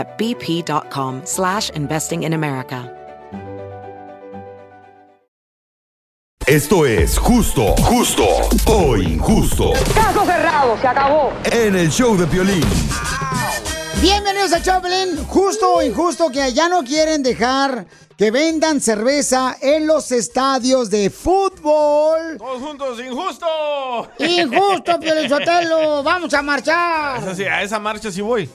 at bp.com slash investing in America. Esto es justo, justo o injusto. Caso cerrado, se acabó. En el show de Piolín. Bienvenidos a Choplin, justo o injusto que ya no quieren dejar que vendan cerveza en los estadios de fútbol. Todos juntos, injusto. Injusto, Piolizotelo, vamos a marchar. Esa sí, a esa marcha sí voy.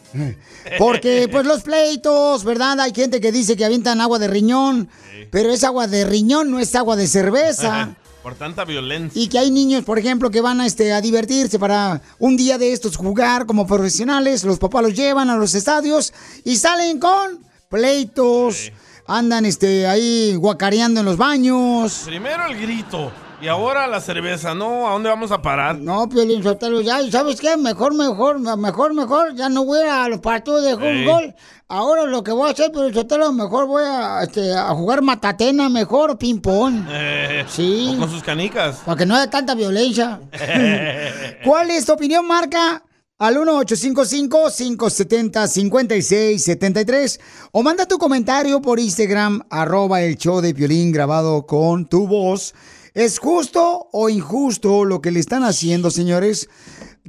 Porque pues los pleitos, ¿verdad? Hay gente que dice que avientan agua de riñón, pero es agua de riñón, no es agua de cerveza. Por tanta violencia. Y que hay niños, por ejemplo, que van a, este, a divertirse para un día de estos jugar como profesionales. Los papás los llevan a los estadios y salen con pleitos. Andan este, ahí guacareando en los baños. Primero el grito y ahora la cerveza, ¿no? ¿A dónde vamos a parar? No, Piolín Sotelo, ya, ¿sabes qué? Mejor, mejor, mejor, mejor, ya no voy a los partidos de fútbol. Ahora lo que voy a hacer, Piolín Sotelo, mejor voy a, este, a jugar matatena, mejor ping-pong. Eh, Sí. o con sus canicas. Para que no haya tanta violencia. ¿Cuál es tu opinión, Marca? Al 1855-570-5673 o manda tu comentario por Instagram, arroba el show de violín grabado con tu voz. ¿Es justo o injusto lo que le están haciendo, señores?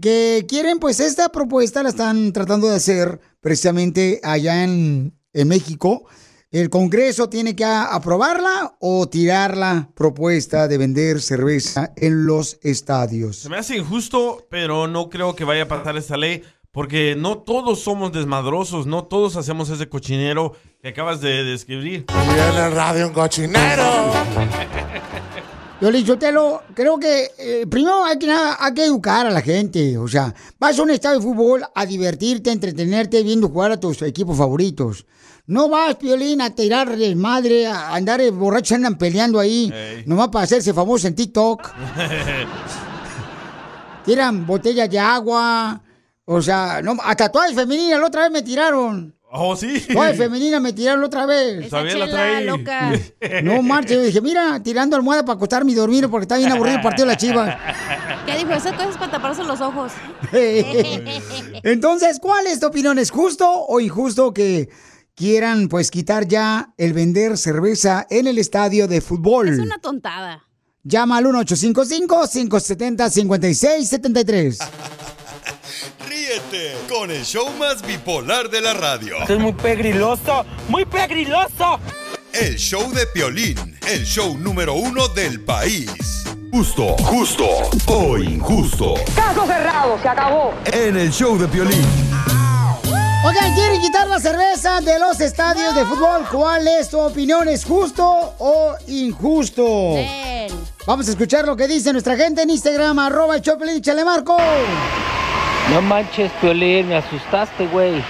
Que quieren, pues esta propuesta la están tratando de hacer precisamente allá en, en México. ¿El Congreso tiene que aprobarla o tirar la propuesta de vender cerveza en los estadios? Se me hace injusto, pero no creo que vaya a pasar esta ley. Porque no todos somos desmadrosos, no todos hacemos ese cochinero que acabas de describir. Y en el radio un cochinero. Yo Sotelo, creo que eh, primero hay que, nada- hay que educar a la gente. O sea, vas a un estadio de fútbol a divertirte, a entretenerte viendo jugar a tus equipos favoritos. No vas, Piolín, a tirar desmadre, a andar eh, borrachos, andan peleando ahí, Ey. nomás para hacerse famoso en TikTok. Tiran botellas de agua. O sea, no, hasta toallas femeninas la otra vez me tiraron. Oh, sí. Toallas femeninas me tiraron la otra vez. Todavía la trae. No marches, dije, mira, tirando almohada para acostarme y dormir porque está bien aburrido el partido de las chivas. ¿Qué dijo? Esas cosas para taparse los ojos. Entonces, ¿cuál es tu opinión? ¿Es justo o injusto que quieran pues quitar ya el vender cerveza en el estadio de fútbol? Es una tontada. Llama al 1-855-570-5673. Con el show más bipolar de la radio. es muy pegriloso, muy pegriloso. El show de Piolín, el show número uno del país. Justo, justo o injusto. Caso cerrado, se acabó. En el show de Piolín. Oigan, ¿quieren quitar la cerveza de los estadios de fútbol? ¿Cuál es tu opinión? ¿Es justo o injusto? Nel. Vamos a escuchar lo que dice nuestra gente en Instagram, arroba Choplin, chale Marco. No manches, Piolín, me asustaste, güey.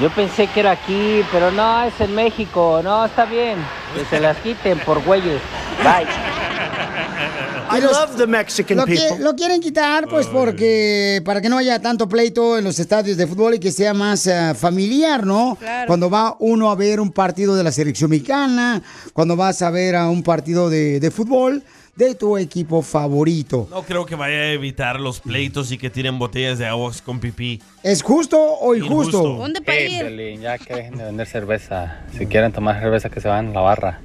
Yo pensé que era aquí, pero no, es en México. No, está bien. Que se las quiten por güeyes. Bye. I love the Mexican lo, qui- lo quieren quitar, pues, porque para que no haya tanto pleito en los estadios de fútbol y que sea más eh, familiar, ¿no? Claro. Cuando va uno a ver un partido de la selección mexicana, cuando vas a ver a un partido de, de fútbol de tu equipo favorito. No creo que vaya a evitar los pleitos y que tiren botellas de agua con pipí. ¿Es justo o injusto? ¿Dónde para Hey? Piolín, ya que dejen de vender cerveza. Si quieren tomar cerveza, que se van a la barra.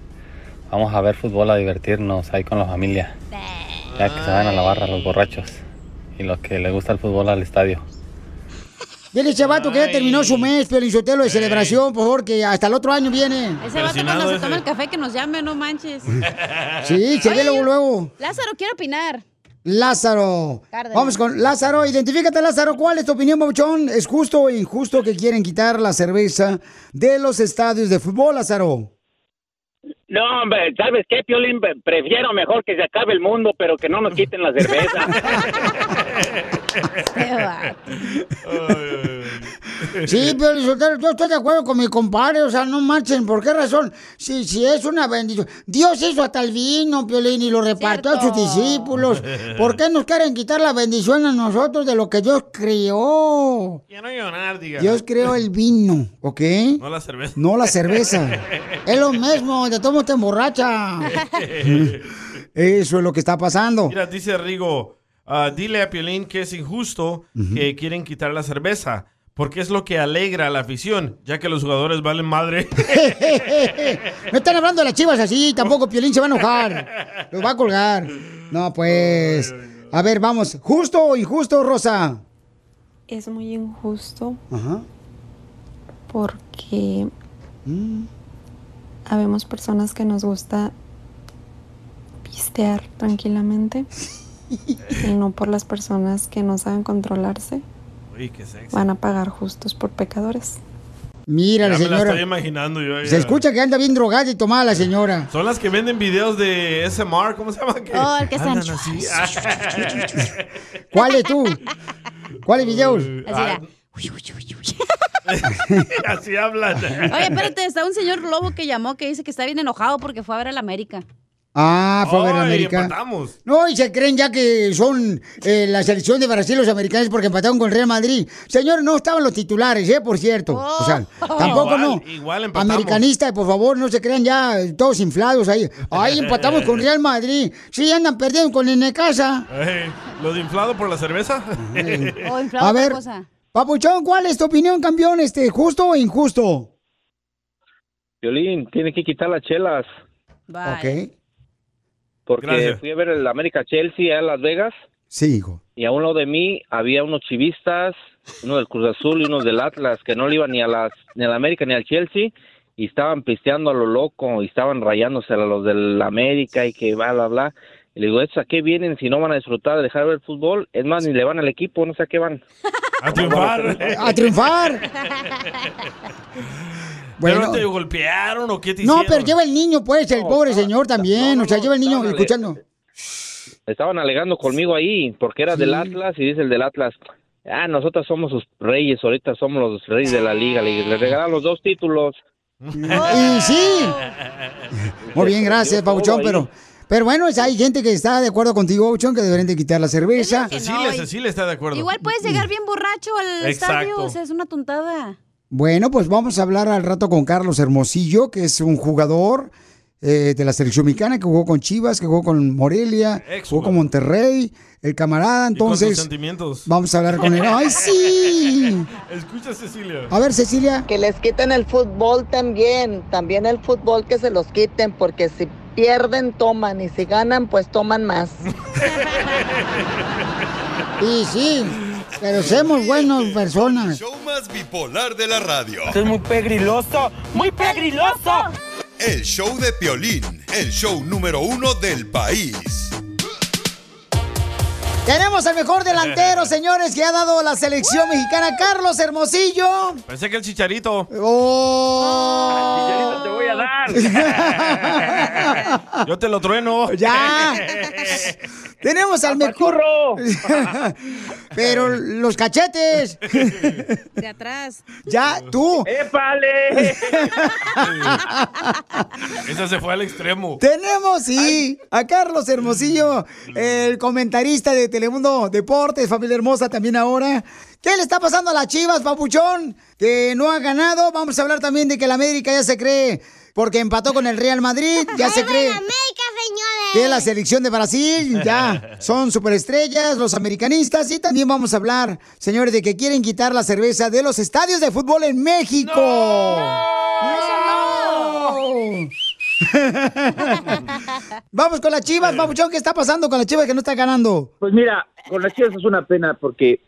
Vamos a ver fútbol, a divertirnos ahí con la familia. Ya que se van a la barra los borrachos. Y los que les gusta el fútbol al estadio. Dile a ese vato que ya terminó su mes, Piolinsotelo, de celebración, por favor, que hasta el otro año viene. Ese vato cuando se toma el café que nos llame, no manches. Sí, se ve luego, luego. Lázaro, quiero opinar. Lázaro. Cárdenas. Vamos con Lázaro. Identifícate, Lázaro. ¿Cuál es tu opinión, Babuchón? ¿Es justo o injusto que quieren quitar la cerveza de los estadios de fútbol, Lázaro? No, hombre, ¿sabes qué, Piolín? Prefiero mejor que se acabe el mundo, pero que no nos quiten la cerveza. Sí, pero Sotelo, yo estoy de acuerdo con mi compadre, o sea, no marchen, ¿por qué razón? Si, si es una bendición. Dios hizo hasta el vino, Piolín, y lo repartió a sus discípulos. ¿Por qué nos quieren quitar la bendición a nosotros de lo que Dios creó? Quiero llorar, diga. Dios creó el vino, ¿ok? No la cerveza. No la cerveza. es lo mismo, de todo te emborracha. Eso es lo que está pasando. Mira, dice Rigo, ah, dile a Piolín que es injusto que quieren quitar la cerveza, porque es lo que alegra a la afición, ya que los jugadores valen madre. no están hablando de las chivas así, tampoco Piolín se va a enojar. Los va a colgar. No, pues. A ver, vamos. ¿Justo o injusto, Rosa? Es muy injusto Ajá. porque habemos personas que nos gusta pistear tranquilamente y no por las personas que no saben controlarse Uy, qué sexy. van a pagar justos por pecadores. Mira, Ya la me la señora. estoy imaginando yo. a Se escucha que anda bien drogada y tomada la señora. Son las que venden videos de SMR, ¿cómo se llama? Que Oh, el que están- así. ¿Cuál es tú? ¿Cuáles videos? Ah, Así hablan. Oye, espérate, está un señor lobo que llamó que dice que está bien enojado porque fue a ver al América. Ah, fue a ver América. empatamos. No, y se creen ya que son eh, la selección de Brasil los americanos porque empataron con el Real Madrid. Señor, no estaban los titulares, ¿eh? Por cierto. O sea, tampoco Igual, no. igual empatamos. Americanista, por favor, no se crean ya eh, todos inflados ahí. Ahí empatamos con Real Madrid. Sí, andan perdiendo con el Necasa. Ey, ¿Lo de inflado por la cerveza? O inflado A ver, cosa. Papuchón, ¿cuál es tu opinión, campeón? Este, ¿Justo o injusto? Violín, tiene que quitar las chelas. Ok. Porque Gracias. fui a ver el América Chelsea en Las Vegas Sí, hijo. y a un lado de mí había unos chivistas, uno del Cruz Azul y uno del Atlas, que no le iban ni a las ni al América ni al Chelsea y estaban pisteando a lo loco y estaban rayándose a los del América y que bla, bla, bla. Y le digo, ¿estos a qué vienen si no van a disfrutar de dejar de ver el fútbol? Es más, ni le van al equipo, no sé a qué van. A triunfar. A triunfar. ¿Pero Bueno. te golpearon o qué te No, hicieron? pero lleva el niño, pues, el pobre señor también. o sea, lleva el niño escuchando. Estaban alegando conmigo ahí porque era del Atlas y dice el del Atlas, ah, nosotros somos sus reyes, ahorita somos los reyes de la liga, le, le regalaron los dos títulos. Y sí. Muy bien, gracias, Pauchón, pero... Pero bueno, hay gente que está de acuerdo contigo, Pauchón, que deberían de quitar la cerveza. Cecilia, Cecilia está de acuerdo. Igual puedes llegar bien borracho al Exacto. estadio, o sea, es una tontada. Bueno, pues vamos a hablar al rato con Carlos Hermosillo, que es un jugador eh, de la selección mexicana, que jugó con Chivas, que jugó con Morelia, jugó con Monterrey, el camarada, Y con tus entonces... sentimientos. Vamos a hablar con él. ¡Ay, sí! Escucha, Cecilia. A ver, Cecilia. Que les quiten el fútbol también, también el fútbol que se los quiten, porque si pierden toman y si ganan pues toman más. Y sí, pero somos buenas personas. Show más bipolar de la radio. Es muy pegriloso, muy pegriloso. El show de Piolín, el show número uno del país. Tenemos al mejor delantero, señores, que ha dado la selección mexicana, Carlos Hermosillo. Pensé que el chicharito. ¡Oh! te voy a dar. Yo te lo trueno. Ya. Tenemos al mejor. Pero los cachetes. De atrás. Ya, tú. ¡Épale! Esa se fue al extremo. Tenemos, sí, a Carlos Hermosillo, el comentarista de Telemundo Deportes, familia hermosa también ahora. ¿Qué le está pasando a las Chivas, papuchón? Que no ha ganado. Vamos a hablar también de que la América ya se cree, porque empató con el Real Madrid, ya se cree. Que la selección de Brasil ya son superestrellas, los americanistas. Y también vamos a hablar, señores, de que quieren quitar la cerveza de los estadios de fútbol en México. ¡No! Vamos con las chivas, papuchón. ¿Qué está pasando con las chivas que no está ganando? Pues mira, con las chivas es una pena porque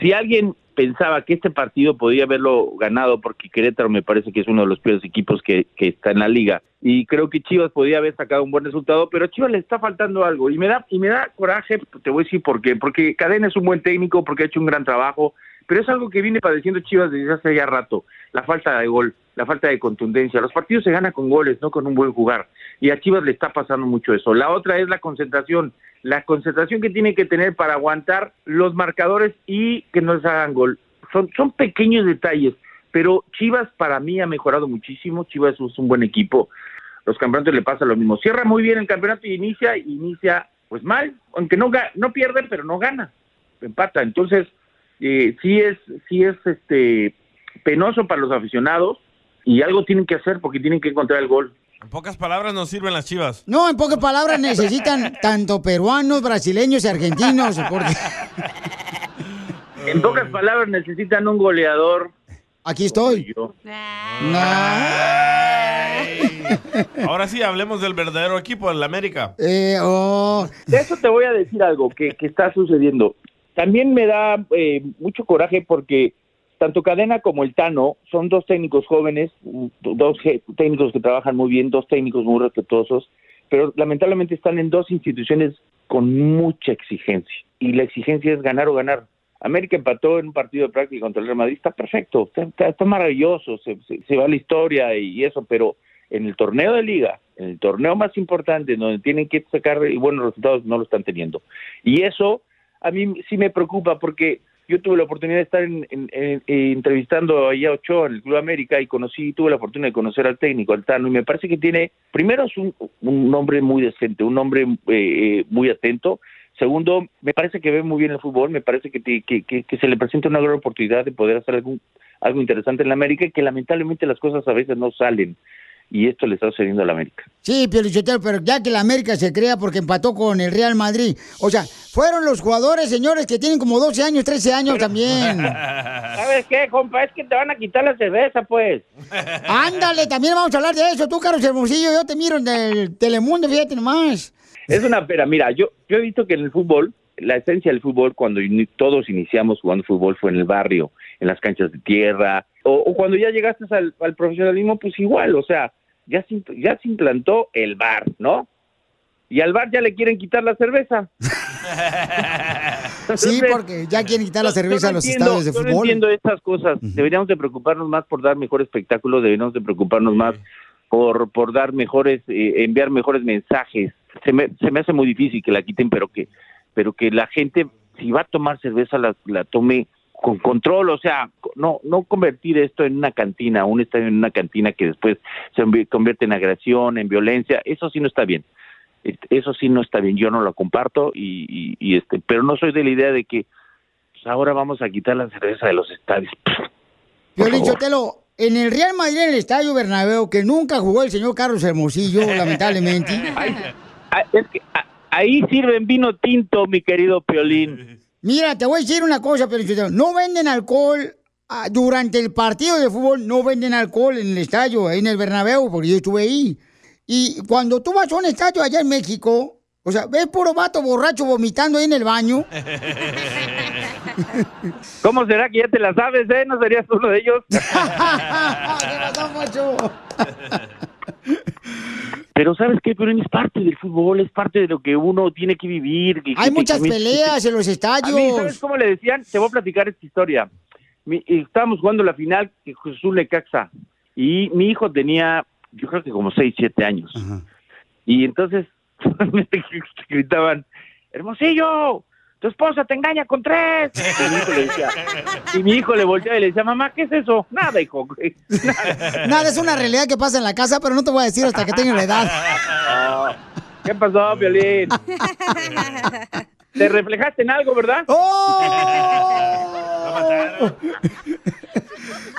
si alguien pensaba que este partido podía haberlo ganado porque Querétaro me parece que es uno de los peores equipos que, que está en la liga y creo que Chivas podía haber sacado un buen resultado, pero a Chivas le está faltando algo y me da y me da coraje, te voy a decir por qué, porque Cadena es un buen técnico, porque ha hecho un gran trabajo, pero es algo que viene padeciendo Chivas desde hace ya rato, la falta de gol, la falta de contundencia. Los partidos se ganan con goles, no con un buen jugar. Y a Chivas le está pasando mucho eso. La otra es la concentración, la concentración que tiene que tener para aguantar los marcadores y que no les hagan gol. Son, son pequeños detalles, pero Chivas para mí ha mejorado muchísimo. Chivas es un buen equipo. Los campeonatos le pasa lo mismo. Cierra muy bien el campeonato y inicia, inicia pues mal, aunque no, no pierde, pero no gana, empata. Entonces, eh, sí es, sí es este penoso para los aficionados y algo tienen que hacer porque tienen que encontrar el gol. En pocas palabras nos sirven las chivas. No, en pocas palabras necesitan tanto peruanos, brasileños y argentinos. Porque... En pocas palabras necesitan un goleador. Aquí estoy. Yo. Ahora sí, hablemos del verdadero equipo, el América. Eh, oh. De eso te voy a decir algo que, que está sucediendo. También me da eh, mucho coraje porque tanto Cadena como el Tano son dos técnicos jóvenes, mm, dos técnicos que trabajan muy bien, dos técnicos muy respetuosos, pero lamentablemente están en dos instituciones con mucha exigencia. Y la exigencia es ganar o ganar. América empató en un partido de práctica contra el Real Madrid, está perfecto, está, está- maravilloso, se, se- se va la historia y eso, pero en el torneo de liga, en el torneo más importante, donde tienen que sacar buenos resultados, no lo están teniendo. Y eso a mí sí me preocupa porque yo tuve la oportunidad de estar en- eh, entrevistando allá a Ochoa en el Club América y conocí, tuve la oportunidad de conocer al técnico, al Tano, y me parece que tiene, primero es un, un hombre muy decente, un hombre eh, muy atento, segundo, me parece que ve muy bien el fútbol, me parece que, que, que- que se le presenta una gran oportunidad de poder hacer algún, algo interesante en la América y que lamentablemente las cosas a veces no salen y esto le está sucediendo a la América. Sí, Piolichotelo, pero ya que la América se crea porque empató con el Real Madrid. O sea, fueron los jugadores, señores, que tienen como 12 años, 13 años también. ¿Sabes qué, compa? Es que te van a quitar la cerveza, pues. Ándale, también vamos a hablar de eso. Tú, Carlos Hermosillo, yo te miro en el Telemundo, fíjate nomás. Es una pena. Mira, yo, yo he visto que en el fútbol, la esencia del fútbol, cuando todos iniciamos jugando fútbol, fue en el barrio, en las canchas de tierra, o, o cuando ya llegaste al, al profesionalismo, pues igual, o sea, ya se, ya se implantó el bar, ¿no? Y al bar ya le quieren quitar la cerveza. Sí, porque ya quieren quitar la cerveza a los entiendo, estadios de yo no fútbol. entiendo estas cosas. Deberíamos de preocuparnos más por dar mejor espectáculo, deberíamos de preocuparnos más por, por dar mejores, eh, enviar mejores mensajes. Se me, se me hace muy difícil que la quiten, pero que, pero que la gente, si va a tomar cerveza, la, la tome con control, o sea, no, no convertir esto en una cantina, un estadio en una cantina que después se convierte en agresión, en violencia, eso sí no está bien. Eso sí no está bien, yo no lo comparto y, y- y, este, pero no soy de la idea de que pues, ahora vamos a quitar la cerveza de los estadios. Piolín Sotelo, en el Real Madrid, en el Estadio Bernabéu, que nunca jugó el señor Carlos Hermosillo, lamentablemente. Ah, es que, ah, ahí sirven vino tinto, mi querido Piolín. Mira, te voy a decir una cosa, Sotelo. No venden alcohol ah, durante el partido de fútbol, no venden alcohol en el estadio, en el Bernabéu, porque yo estuve ahí. Y cuando tú vas a un estadio allá en México, o sea, ves puro vato borracho vomitando ahí en el baño. ¿Cómo será que ya te la sabes, eh? ¿No serías uno de ellos? ¿Qué pasó, Pocho? Pero ¿sabes qué? Pero es parte del fútbol, es parte de lo que uno tiene que vivir. que- Hay que- muchas que- peleas en los A mí, estadios. ¿sabes cómo le decían? Te voy a platicar esta historia. Mi- estábamos jugando la final que Jesús Lecaxa y mi hijo tenía, yo creo que como 6, 7 años. Y entonces me gritaban, Hermosillo, tu esposa te engaña con tres. Y mi hijo le decía, y mi hijo le volteaba y le decía, mamá, ¿qué es eso? Nada, hijo. Nada, es una realidad que pasa en la casa, pero no te voy a decir hasta que tenga la edad. ¿Qué pasó, Violín? Te reflejaste en algo, ¿verdad?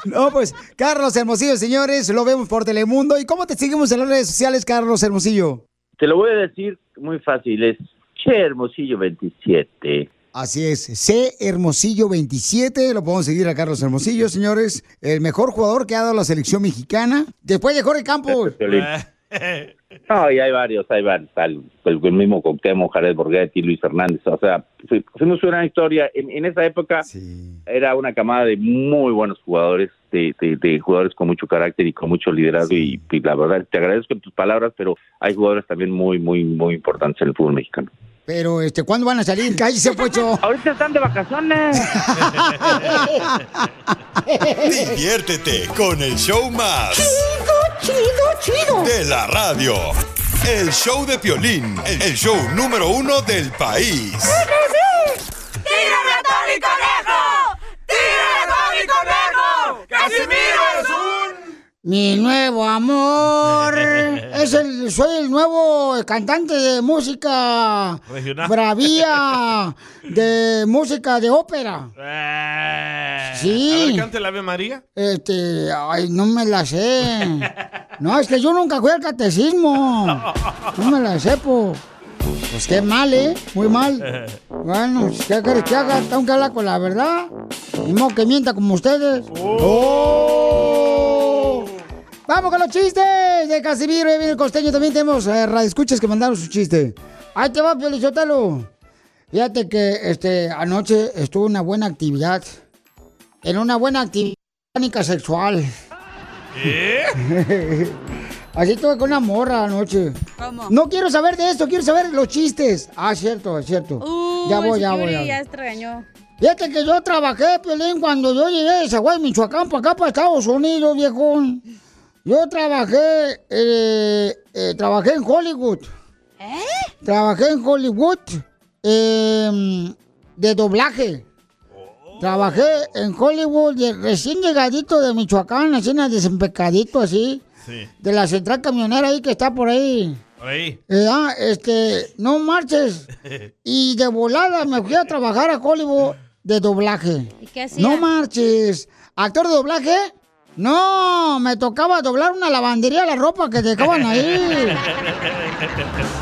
No, pues, Carlos Hermosillo, señores, lo vemos por Telemundo. ¿Y cómo te seguimos en las redes sociales, Carlos Hermosillo? Te lo voy a decir muy fácil, es Che Hermosillo 27. Así es, C Hermosillo 27, lo podemos seguir a Carlos Hermosillo, señores. El mejor jugador que ha dado la selección mexicana. Después de Jorge Campos. No, y hay varios, hay varios. El, el, el mismo Cuauhtémoc, Jared Borghetti, Luis Fernández. O sea, fui- fuimos una historia. En, en esa época era una camada de muy buenos jugadores, de, de- de jugadores con mucho carácter y con mucho liderazgo. Y, y la verdad, te agradezco tus palabras, pero hay jugadores también muy, muy, muy importantes en el fútbol mexicano. Pero, este, ¿cuándo van a salir? Cállese, Pocho. Ahorita están de vacaciones. Diviértete con el show más. Chido, chido, chido. De la radio. El show de Piolín, el show número uno del país. ¡Tírame a Tony Conejo! ¡Tírame a Tony Conejo! ¡Casimiro es un... Mi nuevo amor. Es el, soy el nuevo cantante de música Regional. bravía, de música de ópera. Sí. A ver, cante la Ave María. Este, ay, no me la sé. No, es que yo nunca fui al catecismo. No me la sé, po. Pues qué mal, ¿eh? Muy mal. Bueno, ¿qué quieres que haga? Tengo que hablar con la verdad. Ni modo que mienta como ustedes. ¡Oh! Vamos con los chistes de Casimiro y viene el costeño. También tenemos eh, radioescuchas que mandaron su chiste. Ahí te va, Piolichotelo. Fíjate que este, anoche estuvo una buena actividad. En una buena actividad sexual. Así estuve con una morra anoche. ¿Cómo? No quiero saber de esto, quiero saber los chistes. Ah, cierto, es cierto. Uh, ya voy, ya voy. ya ya. Fíjate que yo trabajé, Piolín, cuando yo llegué de Zaguay, Michoacán, para acá, para Estados Unidos, viejón. Yo trabajé, eh, eh, trabajé en Hollywood. ¿Eh? Trabajé en Hollywood eh, de doblaje. Trabajé en Hollywood de- recién llegadito de Michoacán, así, en desempecadito así, Sí. de la central camionera ahí que está por ahí. Por ahí. Eh, ah, este, no marches. Y de volada me fui a trabajar a Hollywood de doblaje. ¿Y qué hacía? No marches. ¿Actor de doblaje? No, me tocaba doblar una lavandería la ropa que dejaban ahí.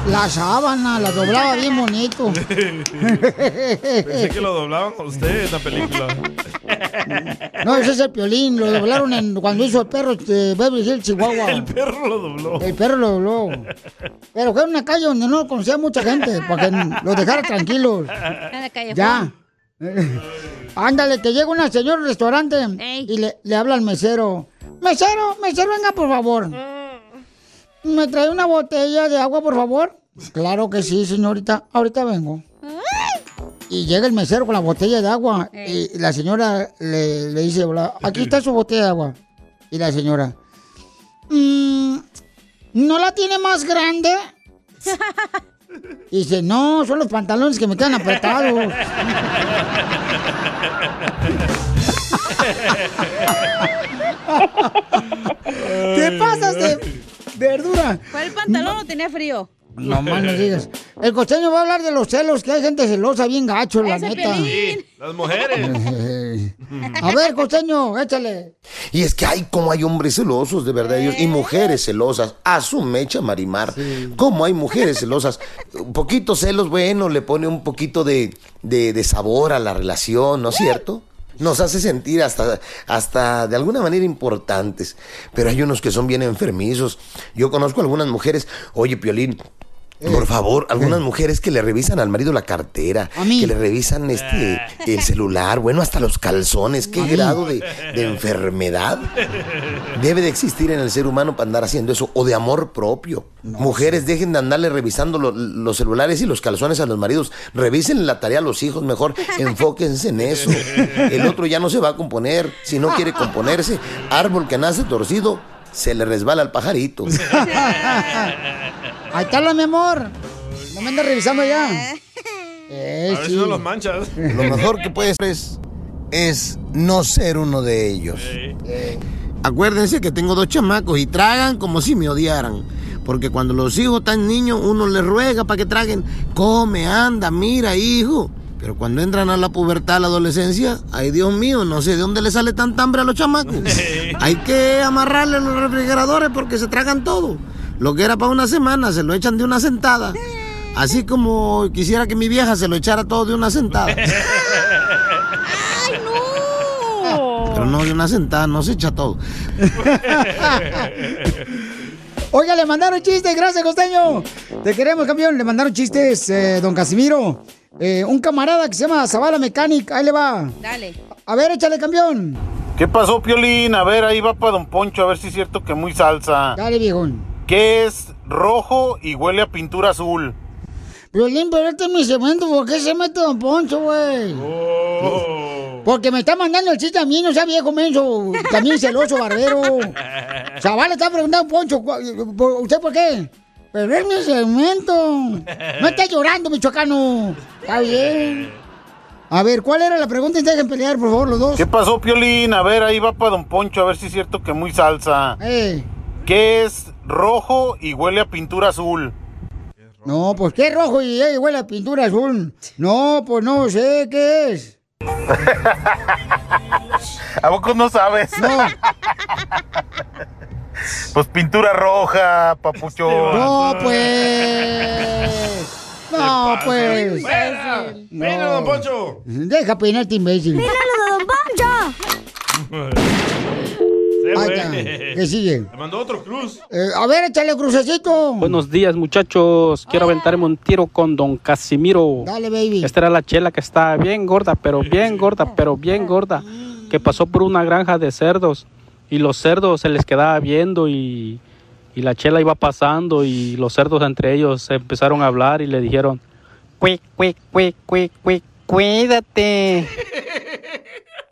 La sábana, la doblaba bien bonito. Pensé que lo doblaban con usted en la película. No, ese es el piolín, lo doblaron en, cuando hizo el perro de Beverly Hills, Chihuahua. El perro lo dobló. El perro lo dobló. Pero fue en una calle donde no conocía mucha gente, para que los dejara tranquilos. En la calle. Ya. Ándale, que llega una señora al restaurante y le, le habla al mesero. Mesero, mesero, venga, por favor. ¿Me trae una botella de agua, por favor? Claro que sí, señorita. Ahorita vengo. Y llega el mesero con la botella de agua. Y la señora le, le dice, "Hola, aquí está su botella de agua. Y la señora, "Mm, ¿no la tiene más grande? Y dice, no, son los pantalones que me quedan apretados. ¿Qué pasas de verdura? ¿Fue el pantalón o tenía frío? No más no digas. El costeño va a hablar de los celos, que hay gente celosa bien gacho, la neta. Sí, las mujeres. A ver, costeño, échale. Y es que hay como hay hombres celosos, de verdad, Dios, y mujeres celosas. A su mecha, Marimar. Como hay mujeres celosas. Un poquito celos, bueno, le pone un poquito de, de, de sabor a la relación, ¿no es cierto? Nos hace sentir hasta, hasta de alguna manera importantes. Pero hay unos que son bien enfermizos. Yo conozco algunas mujeres, oye, Piolín, por favor, algunas mujeres que le revisan al marido la cartera, que le revisan este el celular, bueno, hasta los calzones, qué grado de, de enfermedad debe de existir en el ser humano para andar haciendo eso, o de amor propio. Mujeres, dejen de andarle revisando lo- los celulares y los calzones a los maridos, revisen la tarea a los hijos, mejor enfóquense en eso. El otro ya no se va a componer, si no quiere componerse, árbol que nace torcido, se le resbala al pajarito. Ahí está la mi amor. No me andas revisando ya. Eh, A ver sí. si no los manchas. Lo mejor que puedes hacer es, es no ser uno de ellos. Acuérdense que tengo dos chamacos y tragan como si me odiaran. Porque cuando los hijos están niños, uno les ruega para que traguen. Come, anda, mira, hijo. Pero cuando entran a la pubertad, a la adolescencia, ay Dios mío, no sé de dónde le sale tanta hambre a los chamacos. Hay que amarrarle los refrigeradores porque se tragan todo. Lo que era para una semana, se lo echan de una sentada. Así como quisiera que mi vieja se lo echara todo de una sentada. Pero no de una sentada, no se echa todo. Oiga, le mandaron chistes, gracias, costeño. Te queremos, campeón. Le mandaron chistes, eh, don Casimiro. Eh, un camarada que se llama Zavala Mechanic, ahí le va. Dale. A ver, échale, campeón. ¿Qué pasó, Piolín? A ver, ahí va para Don Poncho, a ver si es cierto que muy salsa. Dale, viejón. ¿Qué es rojo y huele a pintura azul? Violín, pero este es mi segmento, ¿por qué se mete Don Poncho, güey? Oh. Porque me está mandando el chiste a mí, no sea viejo menso, también celoso, barbero. Zavala está preguntando, Poncho, ¿cu- por- ¿usted por qué? Pero es mi segmento. No está llorando, michoacano. Está bien. A ver, ¿cuál era la pregunta? Dejen pelear, por favor, los dos. ¿Qué pasó, Piolín? A ver, ahí va para Don Poncho, a ver si es cierto que muy salsa. Eh. ¿Qué es rojo y huele a pintura azul? No, pues qué rojo y eh, huele a pintura azul. No, pues no sé qué es. ¿A poco no sabes? No. Pues pintura roja, papucho. No, pues. No, pues. ¡Venga, don Poncho! Deja peinarte, imbécil. ¡Míralo, don Poncho! Está. ¿Qué sigue? Le mandó otro cruz. Eh, a ver, échale crucecito. Buenos días, muchachos. Quiero aventarme un tiro con don Casimiro. Dale, baby. Esta era la chela que está bien gorda, pero bien gorda, pero bien gorda. Que pasó por una granja de cerdos. Y los cerdos se les quedaba viendo y, y la chela iba pasando y los cerdos entre ellos se empezaron a hablar y le dijeron, cuic, cuic, cuic, cuic, cuic, cuídate.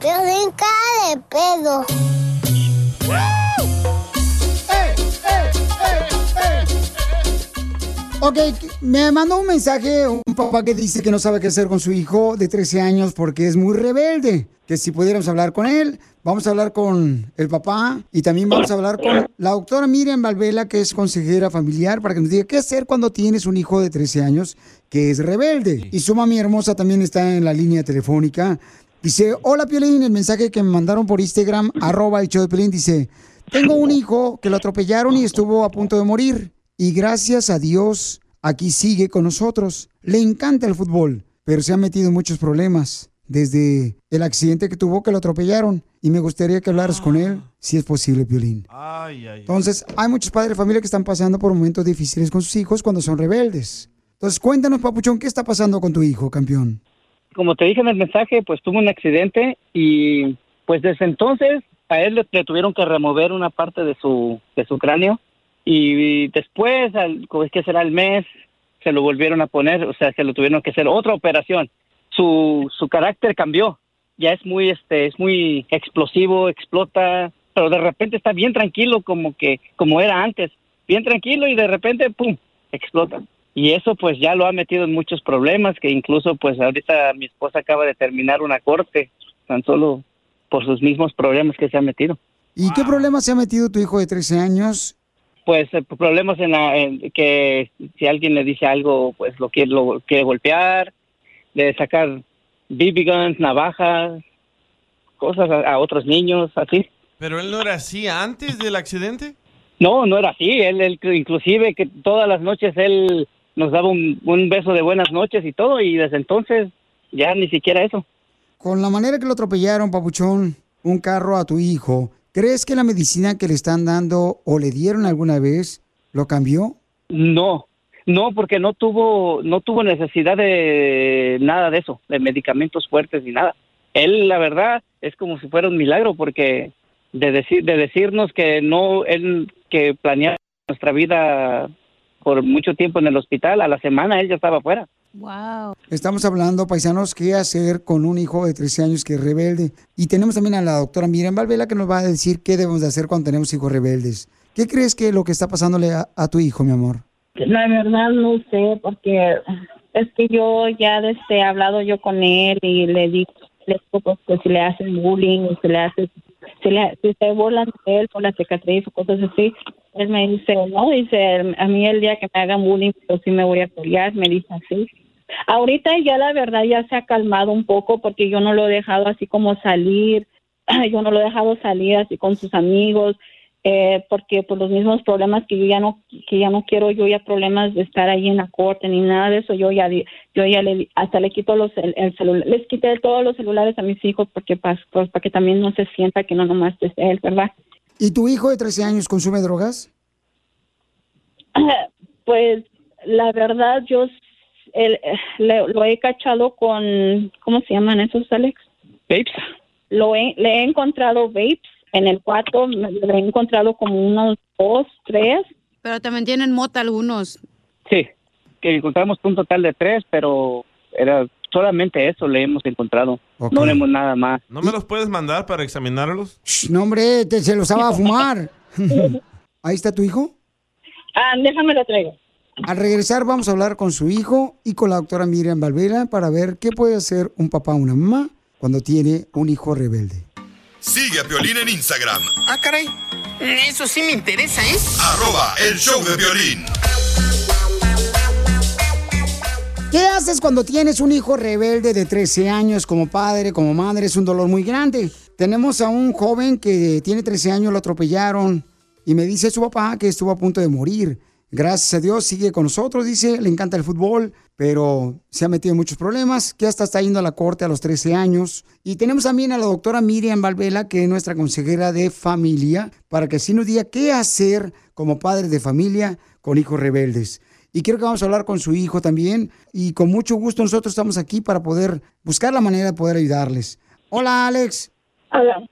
Violín cara de pedo. Ok, me mandó un mensaje un papá que dice que no sabe qué hacer con su hijo de 13 años porque es muy rebelde. Que si pudiéramos hablar con él, vamos a hablar con el papá y también vamos a hablar con la doctora Miriam Valvela, que es consejera familiar, para que nos diga qué hacer cuando tienes un hijo de 13 años que es rebelde. Y su mami hermosa también está en la línea telefónica. Dice, hola Piolín, el mensaje que me mandaron por Instagram, arroba el show de Piolín, dice, tengo un hijo que lo atropellaron y estuvo a punto de morir. Y gracias a Dios, aquí sigue con nosotros. Le encanta el fútbol, pero se ha metido en muchos problemas desde el accidente que tuvo que lo atropellaron. Y me gustaría que hablaras con él, si es posible, Piolín. Ay, ay. Entonces, hay muchos padres de familia que están pasando por momentos difíciles con sus hijos cuando son rebeldes. Entonces, cuéntanos, Papuchón, ¿qué está pasando con tu hijo, campeón? como te dije en el mensaje, pues tuvo un accidente y pues desde entonces a él le, le tuvieron que remover una parte de su de su cráneo y después, al, ¿qué será el mes? Se lo volvieron a poner, o sea, se lo tuvieron que hacer otra operación. Su, su carácter cambió, ya es muy, este, es muy explosivo, explota, pero de repente está bien tranquilo como que, como era antes, bien tranquilo y de repente, pum, explota. Y eso pues ya lo ha metido en muchos problemas, que incluso pues ahorita mi esposa acaba de terminar una corte, tan solo por sus mismos problemas que se ha metido. ¿Y qué problema se ha metido tu hijo de 13 años? Pues eh, problemas en, la, en que si alguien le dice algo, pues lo quiere, lo quiere golpear, de sacar BB guns, navajas, cosas a, a otros niños, así. ¿Pero él no era así antes del accidente? No, no era así. Él, él inclusive que todas las noches él nos daba un, un beso de buenas noches y todo y desde entonces ya ni siquiera eso. Con la manera que lo atropellaron, papuchón, un carro a tu hijo, ¿crees que la medicina que le están dando o le dieron alguna vez lo cambió? No, no, porque no tuvo, no tuvo necesidad de nada de eso, de medicamentos fuertes ni nada. Él, la verdad, es como si fuera un milagro, porque de decir, de decirnos que no, él que planeaba nuestra vida por mucho tiempo en el hospital, a la semana él ya estaba afuera. Wow. Estamos hablando, paisanos, qué hacer con un hijo de 13 años que es rebelde. Y tenemos también a la doctora Miriam Valvela que nos va a decir qué debemos de hacer cuando tenemos hijos rebeldes. ¿Qué crees que es lo que está pasándole a, a tu hijo, mi amor? La verdad no sé, porque es que yo ya este, he hablado yo con él y le digo, le digo pues, si le hacen bullying, si le hace, si, le, si se burlan de él por la cicatriz o cosas así, él me dice, no, dice, a mí el día que me hagan bullying, yo sí me voy a pelear, me dice así. Ahorita ya la verdad ya se ha calmado un poco porque yo no lo he dejado así como salir, yo no lo he dejado salir así con sus amigos, eh, porque por los mismos problemas que yo ya no que ya no quiero yo ya problemas de estar ahí en la corte ni nada de eso yo ya yo ya le hasta le quito los el, el celular les quité todos los celulares a mis hijos porque para pues, para que también no se sienta que no nomás es él verdad ¿Y tu hijo de 13 años consume drogas? pues la verdad yo el- le- lo he cachado con cómo se llaman esos Alex vapes. Lo he, le he encontrado vapes en el cuarto me- le he encontrado como unos dos tres Pero también tienen mota algunos. Sí, que encontramos un total de tres, pero era solamente eso le hemos encontrado. No leemos nada más. ¿No me los puedes mandar para examinarlos? Shh, No, hombre, te- se lo estaba a fumar. Ahí está tu hijo. ah déjame lo traigo Al regresar vamos a hablar con su hijo y con la doctora Miriam Valvera para ver qué puede hacer un papá o una mamá cuando tiene un hijo rebelde. Sigue a Piolín en Instagram, Ah, caray. Eso sí me interesa, ¿eh? arroba el show de violín. ¿Qué haces cuando tienes un hijo rebelde de 13 años como padre, como madre? Es un dolor muy grande. Tenemos a un joven que tiene 13 años, lo atropellaron y me dice su papá que estuvo a punto de morir. Gracias a Dios sigue con nosotros, dice, le encanta el fútbol, pero se ha metido en muchos problemas, que hasta está yendo a la corte a los 13 años. Y tenemos también a la doctora Miriam Valvela, que es nuestra consejera de familia, para que así nos diga qué hacer como padre de familia con hijos rebeldes. Y quiero que vamos a hablar con su hijo también. Y con mucho gusto nosotros estamos aquí para poder buscar la manera de poder ayudarles. Hola, Alex. Hola.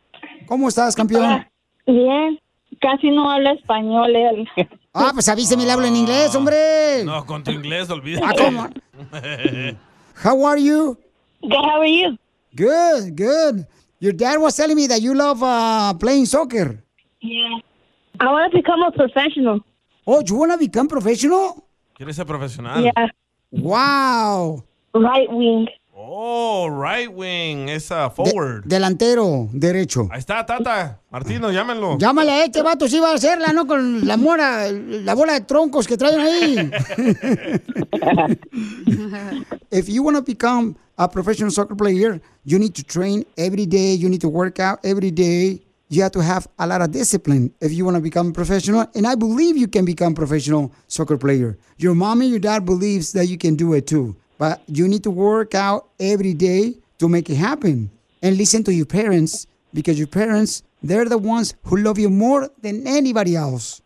¿Cómo estás, campeón? Bien, casi no habla español él. Ah, pues avíseme, le hablo en inglés, hombre. No, con tu inglés, olvídate. Ah, ¿cómo? How are you? Good, how are you? Good, good. Your dad was telling me that you love uh, playing soccer. Yeah. I want to become a professional. Oh, you want to become professional? ¿Quieres ser profesional? Yeah. Wow. Right wing. Oh, right wing, esa forward. Delantero, derecho. Ahí está, Tata. Martino, llámenlo. Llámale a este vato, sí va a hacerla, ¿no? Con la mora, la bola de troncos que traen ahí. if you want to become a professional soccer player, you need to train every day. You need to work out every day. You have to have a lot of discipline if you want to become professional. And I believe you can become professional soccer player. Your mom and your dad believes that you can do it too. But you need to work out every day to make it happen. And listen to your parents because your parents, they're the ones who love you more than anybody else.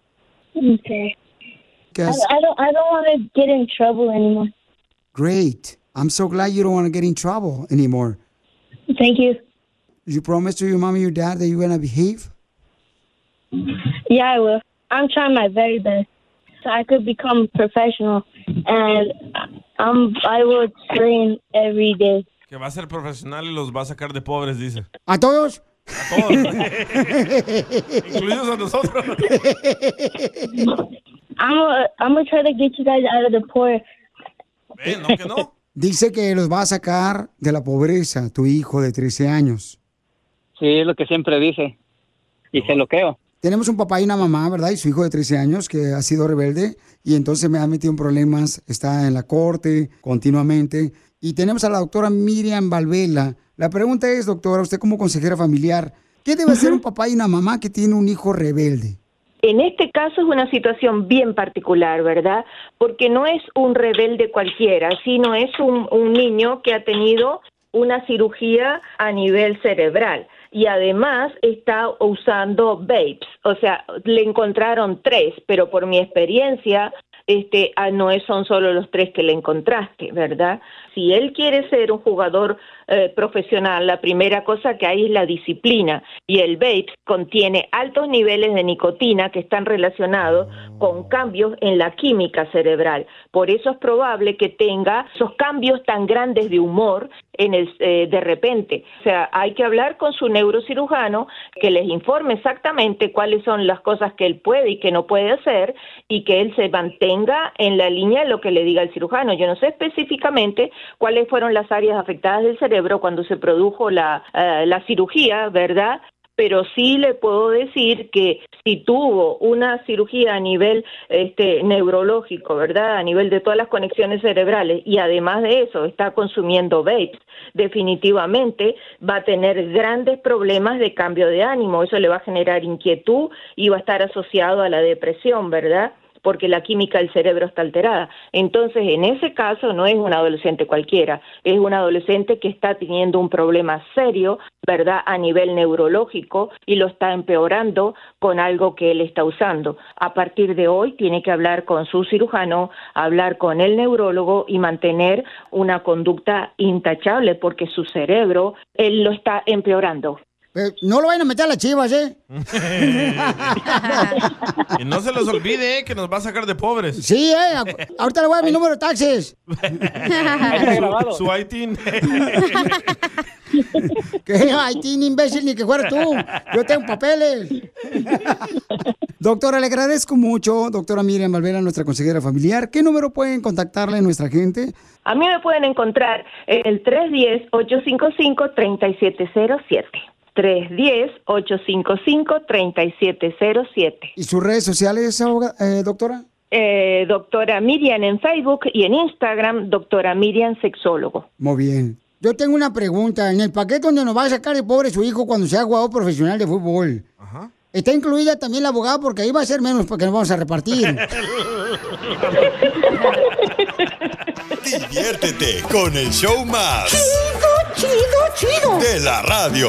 Okay. I, Because I don't. I don't want to get in trouble anymore. great. I'm so glad you don't want to get in trouble anymore. Thank you. You promise to your mom and your dad that you're gonna behave? Yeah, I will. I'm trying my very best so I could become professional, and um, I will train every day. Que va a ser profesional y los va a sacar de pobres, dice. ¿A todos? A todos. Incluidos a nosotros. I'm gonna, I'm gonna try to get you guys out of the poor. Eh, no, que no. Dice que los va a sacar de la pobreza, tu hijo de 13 años. Sí, es lo que siempre dice. Y se lo creo. Tenemos un papá y una mamá, ¿verdad? Y su hijo de 13 años que ha sido rebelde y entonces me ha metido en problemas, está en la corte continuamente. Y tenemos a la doctora Miriam Valvela. La pregunta es, doctora, usted como consejera familiar, ¿qué debe hacer un papá y una mamá que tiene un hijo rebelde? En este caso es una situación bien particular, ¿verdad? Porque no es un rebelde cualquiera, sino es un, un niño que ha tenido una cirugía a nivel cerebral y además está usando vapes, o sea, le encontraron tres, pero por mi experiencia, este, ah, no son solo los tres que le encontraste, ¿verdad? Si él quiere ser un jugador eh, profesional, la primera cosa que hay es la disciplina y el vape contiene altos niveles de nicotina que están relacionados con cambios en la química cerebral. Por eso es probable que tenga esos cambios tan grandes de humor en el, eh, de repente. O sea, hay que hablar con su neurocirujano que les informe exactamente cuáles son las cosas que él puede y que no puede hacer y que él se mantenga en la línea de lo que le diga el cirujano. Yo no sé específicamente cuáles fueron las áreas afectadas del cerebro cuando se produjo la, eh, la cirugía, ¿verdad? pero sí le puedo decir que si tuvo una cirugía a nivel este, neurológico, ¿verdad? A nivel de todas las conexiones cerebrales y además de eso está consumiendo vapes, definitivamente va a tener grandes problemas de cambio de ánimo. Eso le va a generar inquietud y va a estar asociado a la depresión, ¿verdad? Porque la química del cerebro está alterada. Entonces, en ese caso no es un adolescente cualquiera, es un adolescente que está teniendo un problema serio, ¿verdad?, a nivel neurológico y lo está empeorando con algo que él está usando. A partir de hoy tiene que hablar con su cirujano, hablar con el neurólogo y mantener una conducta intachable porque su cerebro, él lo está empeorando. No lo vayan a meter a las chivas, ¿eh? Y no se les olvide eh, que nos va a sacar de pobres. Sí, ¿eh? Ahorita le voy a mi número de taxes. su, su ITIN. ¿Qué? Ni imbécil, ni que fuera tú. Yo tengo papeles. Doctora, le agradezco mucho, doctora Miriam Valvera, nuestra consejera familiar. ¿Qué número pueden contactarle nuestra gente? A mí me pueden encontrar en el 310-855-3707. 310-855-3707. ¿Y sus redes sociales, eh, doctora? Eh, doctora Miriam en Facebook y en Instagram, doctora Miriam Sexólogo. Muy bien. Yo tengo una pregunta. En el paquete donde nos va a sacar el pobre su hijo cuando sea jugador profesional de fútbol, ¿está incluida también la abogada? Porque ahí va a ser menos porque nos vamos a repartir. Diviértete con el show más. Chido, chido, chido. De la radio.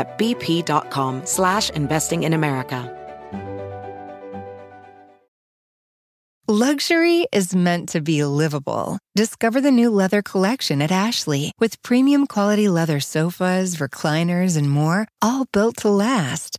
at bp.com slash investing in America. Luxury is meant to be livable. Discover the new leather collection at Ashley with premium quality leather sofas, recliners, and more, all built to last.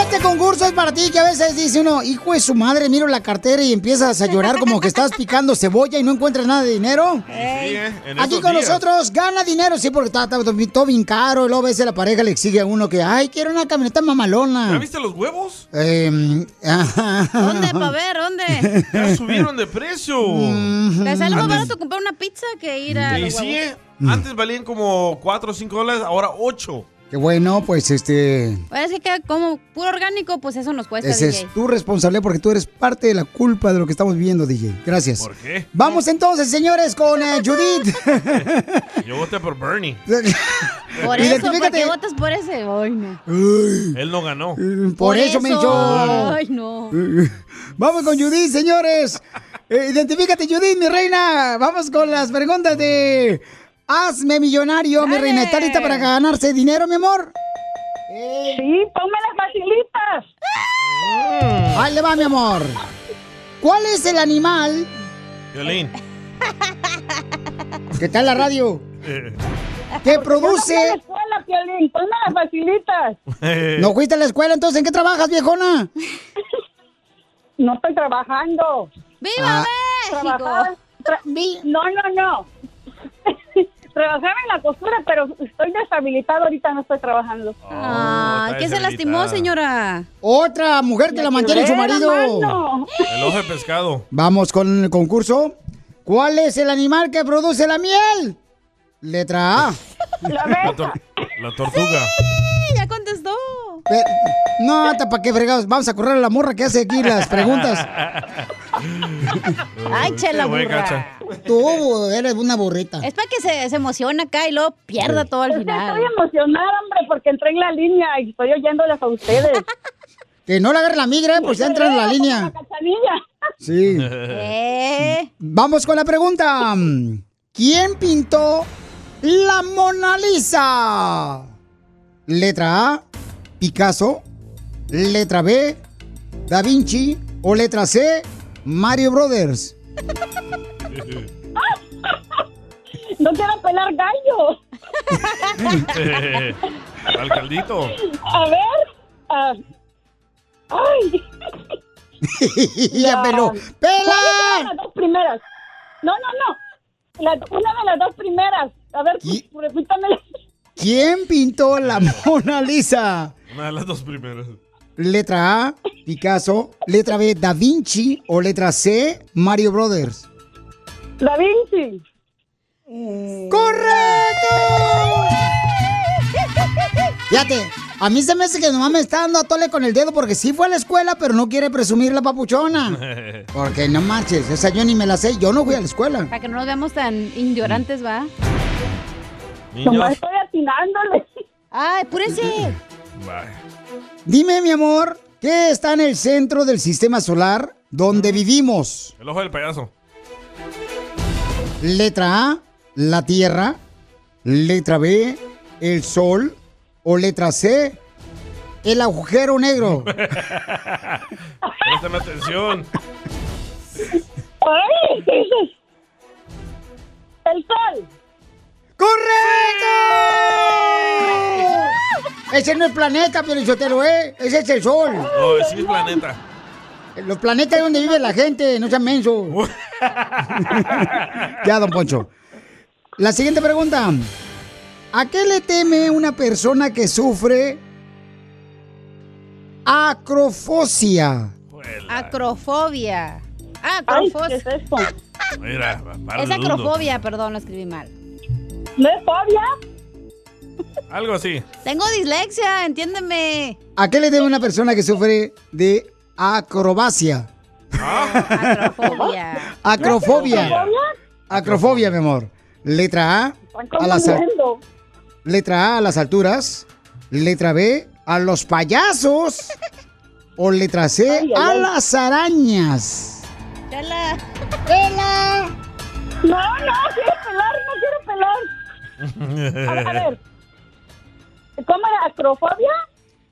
Este concurso es para ti que a veces dice uno, hijo de su madre, miro la cartera y empiezas a llorar como que estás picando cebolla y no encuentras nada de dinero. ¿eh? En Aquí con días. nosotros gana dinero, sí, porque está, está todo bien caro. Y luego a veces la pareja le exige a uno que, ay, quiero una camioneta mamalona. ¿Ya viste los huevos? Eh, ¿Dónde, pa' ver? ¿Dónde? Ya subieron de precio. Te sale más Antes- barato comprar una pizza que ir a Y los sí, huevos. eh, antes valían como 4 o 5 dólares, ahora 8. Qué bueno, pues este. Bueno, es que queda como puro orgánico, pues eso nos cuesta, Esa DJ. es tu responsabilidad porque tú eres parte de la culpa de lo que estamos viviendo, DJ. Gracias. ¿Por qué? Vamos entonces, señores, con eh, Judith. Yo voté por Bernie. Por eso, ¿por qué votas por ese? Ay, no. Él no ganó. Por, eso, menso. Ay, no. Vamos con Judith, señores. Eh, identifícate, Judith, mi reina. Vamos con las preguntas de Hazme Millonario, mi reina. ¿Está lista para ganarse dinero, mi amor? Sí, ponme las facilitas. Ahí le va, mi amor. ¿Cuál es el animal Violín. ¿Qué tal la radio? Eh. ¿Qué Yo no fui a la produce? escuela, Piolín, ponme las facilitas. ¿No fuiste a la escuela entonces? ¿En qué trabajas, viejona? No estoy trabajando. ¡Viva Ah. Tra- no, no, no. Trabajaba en la costura, pero estoy deshabilitado ahorita, no estoy trabajando. Ay, ¿qué se lastimó, señora? Otra mujer que la mantiene su marido. El ojo de pescado. Vamos con el concurso. ¿Cuál es el animal que produce la miel? Letra A. La, tor- la tortuga. Sí. Pe- No, ¿para qué fregados? Vamos a correr a la morra que hace aquí las preguntas. Ay, chela burra. Tú eres una burrita. Es para que se, se emocione acá y luego pierda todo al Es que final. Estoy emocionada, hombre, porque entré en la línea y estoy oyéndoles a ustedes. Que no le agarre la migra, eh, pues ya entra en la línea. Cachanilla. Sí. Eh. Vamos con la pregunta. ¿Quién pintó la Mona Lisa? Letra A, Picasso. Letra B, Da Vinci. O letra C, Mario Brothers. No quiero pelar gallo. Al caldito. A ver. ah, ay. ya peló. ¡Pela! ¿Cuáles eran las dos primeras? No, no, no. La- una de las dos primeras. A ver, repítame. ¿Quién pintó la Mona Lisa? Una de las dos primeras. Letra A, Picasso. Letra B, Da Vinci. O letra C, Mario Brothers. Da Vinci. ¡Correcto! Fíjate, a mí se me hace que nomás me está dando a tole con el dedo porque sí fue a la escuela, pero no quiere presumir la papuchona. Porque no marches, esa yo ni me la sé, yo no fui a la escuela. Para que no nos veamos tan ignorantes, ¿va? Nomás estoy atinándole. Ay, Dime, mi amor, ¿qué está en el centro del sistema solar donde vivimos? El ojo del payaso. Letra A, la Tierra. Letra B, el Sol. O letra C, el agujero negro. Préstame atención. Ay. El sol. ¡Correcto! Ese no es planeta, Piolichotero, ¿eh? Ese es el sol. No, sí es planeta. Los planetas es donde vive la gente, no sean mensos. ya, don Poncho. La siguiente pregunta. ¿A qué le teme una persona que sufre acrofosia? Acrofobia. Acrofobia. ¿qué es esto? Mira, para Es acrofobia, perdón, lo escribí mal. ¿No es fobia? Algo así. Tengo dislexia, entiéndeme. ¿A qué le teme una persona que sufre de acrobacia? Acrofobia. Acrofobia. Acrofobia, mi amor. Letra A, a las, letra A, a las alturas. Letra B, a los payasos. O letra C, Ay, ay, a ay. las arañas. Chela. ¡Chela! No, no, quiero pelar, no quiero pelar. A ver, a ver. ¿Cómo era? ¿Acrofobia?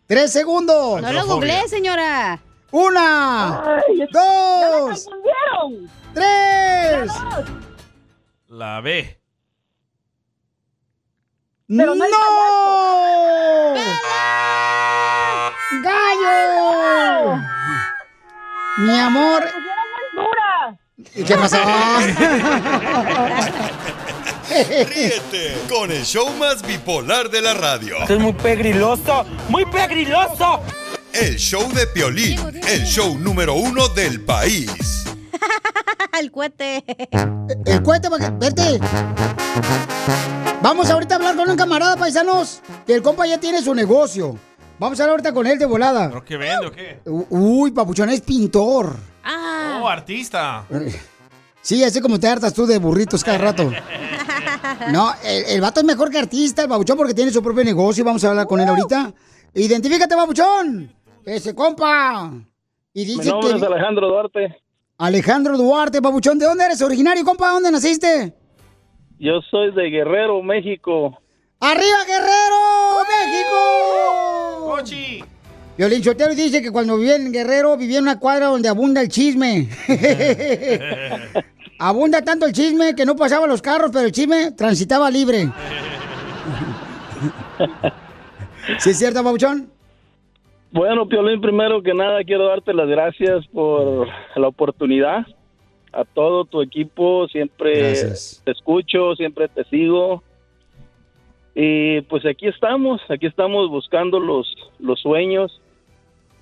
Tres segundos. No lo googleé, señora. Una, Ay, ya me dos, confundieron. tres. La B. Pero no ¡No! ¡Gallo! Mi amor. dura. ¿Y qué pasó? Ríete con el show más bipolar de la radio. Esto es muy pegriloso, muy pegriloso. El show de Piolín, el show número uno del país. El cohete. El cohete, para que- vete. Vamos ahorita a hablar con un camarada, paisanos, que el compa ya tiene su negocio. Vamos a hablar ahorita con él de volada. ¿Pero qué vende o qué? Uy, papuchón, es pintor. Oh, artista. Sí, así como te hartas tú de burritos cada rato. No, el, el vato es mejor que artista, el babuchón, porque tiene su propio negocio. Vamos a hablar con él ahorita. Identifícate, babuchón. Ese compa. Y Mi dice nombre que... es Alejandro Duarte. Alejandro Duarte, babuchón. ¿De dónde eres originario, compa? ¿Dónde naciste? Yo soy de Guerrero, México. ¡Arriba, Guerrero! ¡México! ¡Cochi! Violín dice que cuando vivía en Guerrero vivía en una cuadra donde abunda el chisme. Abunda tanto el chisme que no pasaban los carros, pero el chisme transitaba libre. ¿Sí es cierto, Pabuchón? Bueno, Piolín, primero que nada quiero darte las gracias por la oportunidad. A todo tu equipo, siempre Gracias. te escucho, siempre te sigo. Y pues aquí estamos, aquí estamos buscando los, los sueños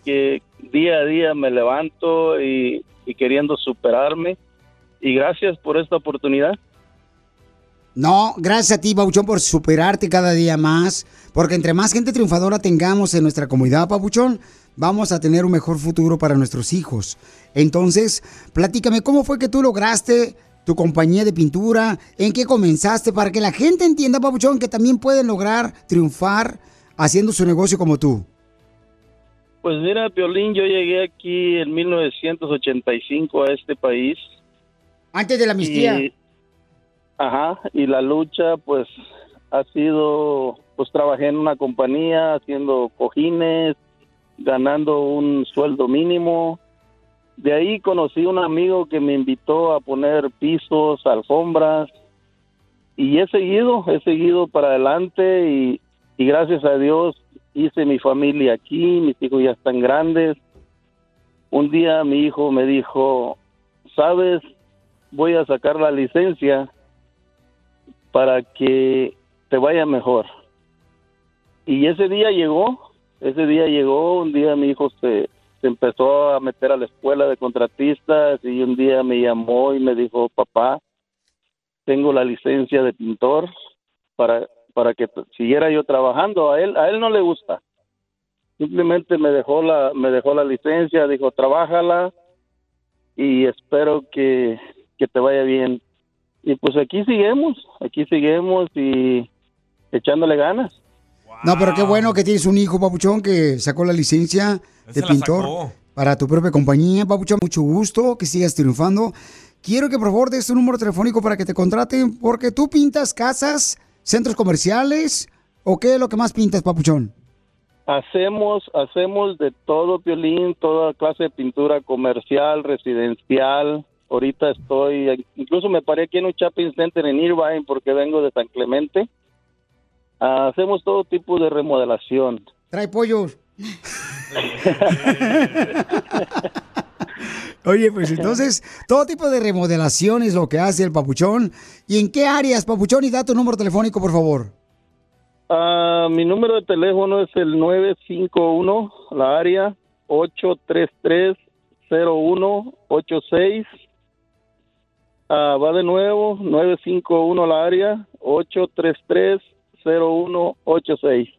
que día a día me levanto y, y queriendo superarme. Y gracias por esta oportunidad. No, gracias a ti, Pabuchón, por superarte cada día más. Porque entre más gente triunfadora tengamos en nuestra comunidad, Pabuchón, vamos a tener un mejor futuro para nuestros hijos. Entonces, platícame, ¿cómo fue que tú lograste tu compañía de pintura? ¿En qué comenzaste? Para que la gente entienda, Pabuchón, que también pueden lograr triunfar haciendo su negocio como tú. Pues mira, Piolín, yo llegué aquí en 1985 a este país. Antes de la amnistía. Y- ajá, y la lucha pues ha sido, pues trabajé en una compañía haciendo cojines, ganando un sueldo mínimo. De ahí conocí un amigo que me invitó a poner pisos, alfombras y he seguido, he seguido para adelante y, y gracias a Dios hice mi familia aquí, mis hijos ya están grandes. Un día mi hijo me dijo, sabes, voy a sacar la licencia para que te vaya mejor. Y ese día llegó, ese día llegó, un día mi hijo se, se empezó a meter a la escuela de contratistas y un día me llamó y me dijo, papá, tengo la licencia de pintor para, para que siguiera yo trabajando. A él, a él no le gusta. Simplemente me dejó la, me dejó la licencia, dijo, trabájala y espero que, que te vaya bien. Y pues aquí seguimos, aquí seguimos y echándole ganas. No, pero qué bueno que tienes un hijo, Papuchón, que sacó la licencia de pintor para tu propia compañía. Papuchón, mucho gusto, que sigas triunfando. Quiero que por favor des tu número telefónico para que te contraten, porque tú pintas casas, centros comerciales, o qué es lo que más pintas, Papuchón. Hacemos, hacemos de todo, Piolín, toda clase de pintura comercial, residencial. Ahorita estoy, incluso me paré aquí en un shopping center en Irvine porque vengo de San Clemente. Ah, hacemos todo tipo de remodelación. Trae pollos. Oye, pues entonces, todo tipo de remodelación es lo que hace el Papuchón. ¿Y en qué áreas, Papuchón? Y da tu número telefónico, por favor. Ah, mi número de teléfono es el 951, la área 833-0186. Ah, va de nuevo, 951 la área 833-0186.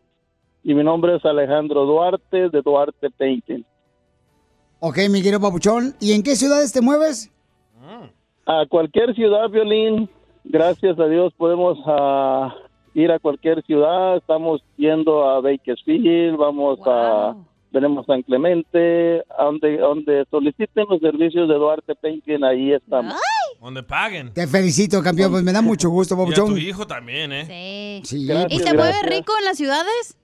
Y mi nombre es Alejandro Duarte de Duarte Painting. Ok, mi querido Papuchón. ¿Y en qué ciudades te mueves? A cualquier ciudad, Violín, gracias a Dios podemos ah, ir a cualquier ciudad. Estamos yendo a Bakersfield, vamos a tenemos San Clemente, a donde, donde soliciten los servicios de Duarte Painting, ahí estamos. Donde paguen. Te felicito, campeón. Pues me da mucho gusto, Y a tu hijo también, ¿eh? Sí. Sí. ¿Y se mueve rico en las ciudades?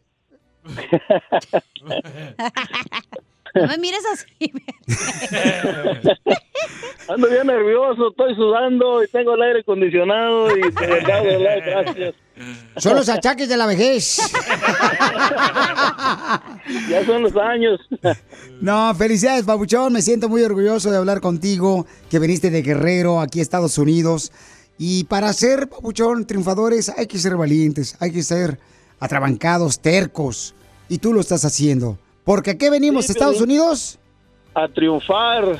No me mires así. Ando bien nervioso, estoy sudando y tengo el aire acondicionado y de verdad, gracias. Son los achaques de la vejez. Ya son los años. No, felicidades, Papuchón. Me siento muy orgulloso de hablar contigo, que viniste de Guerrero, aquí a Estados Unidos. Y para ser, Papuchón, triunfadores, hay que ser valientes, hay que ser atrabancados, tercos. Y tú lo estás haciendo. Porque aquí venimos, Sí, Estados. Unidos. A triunfar.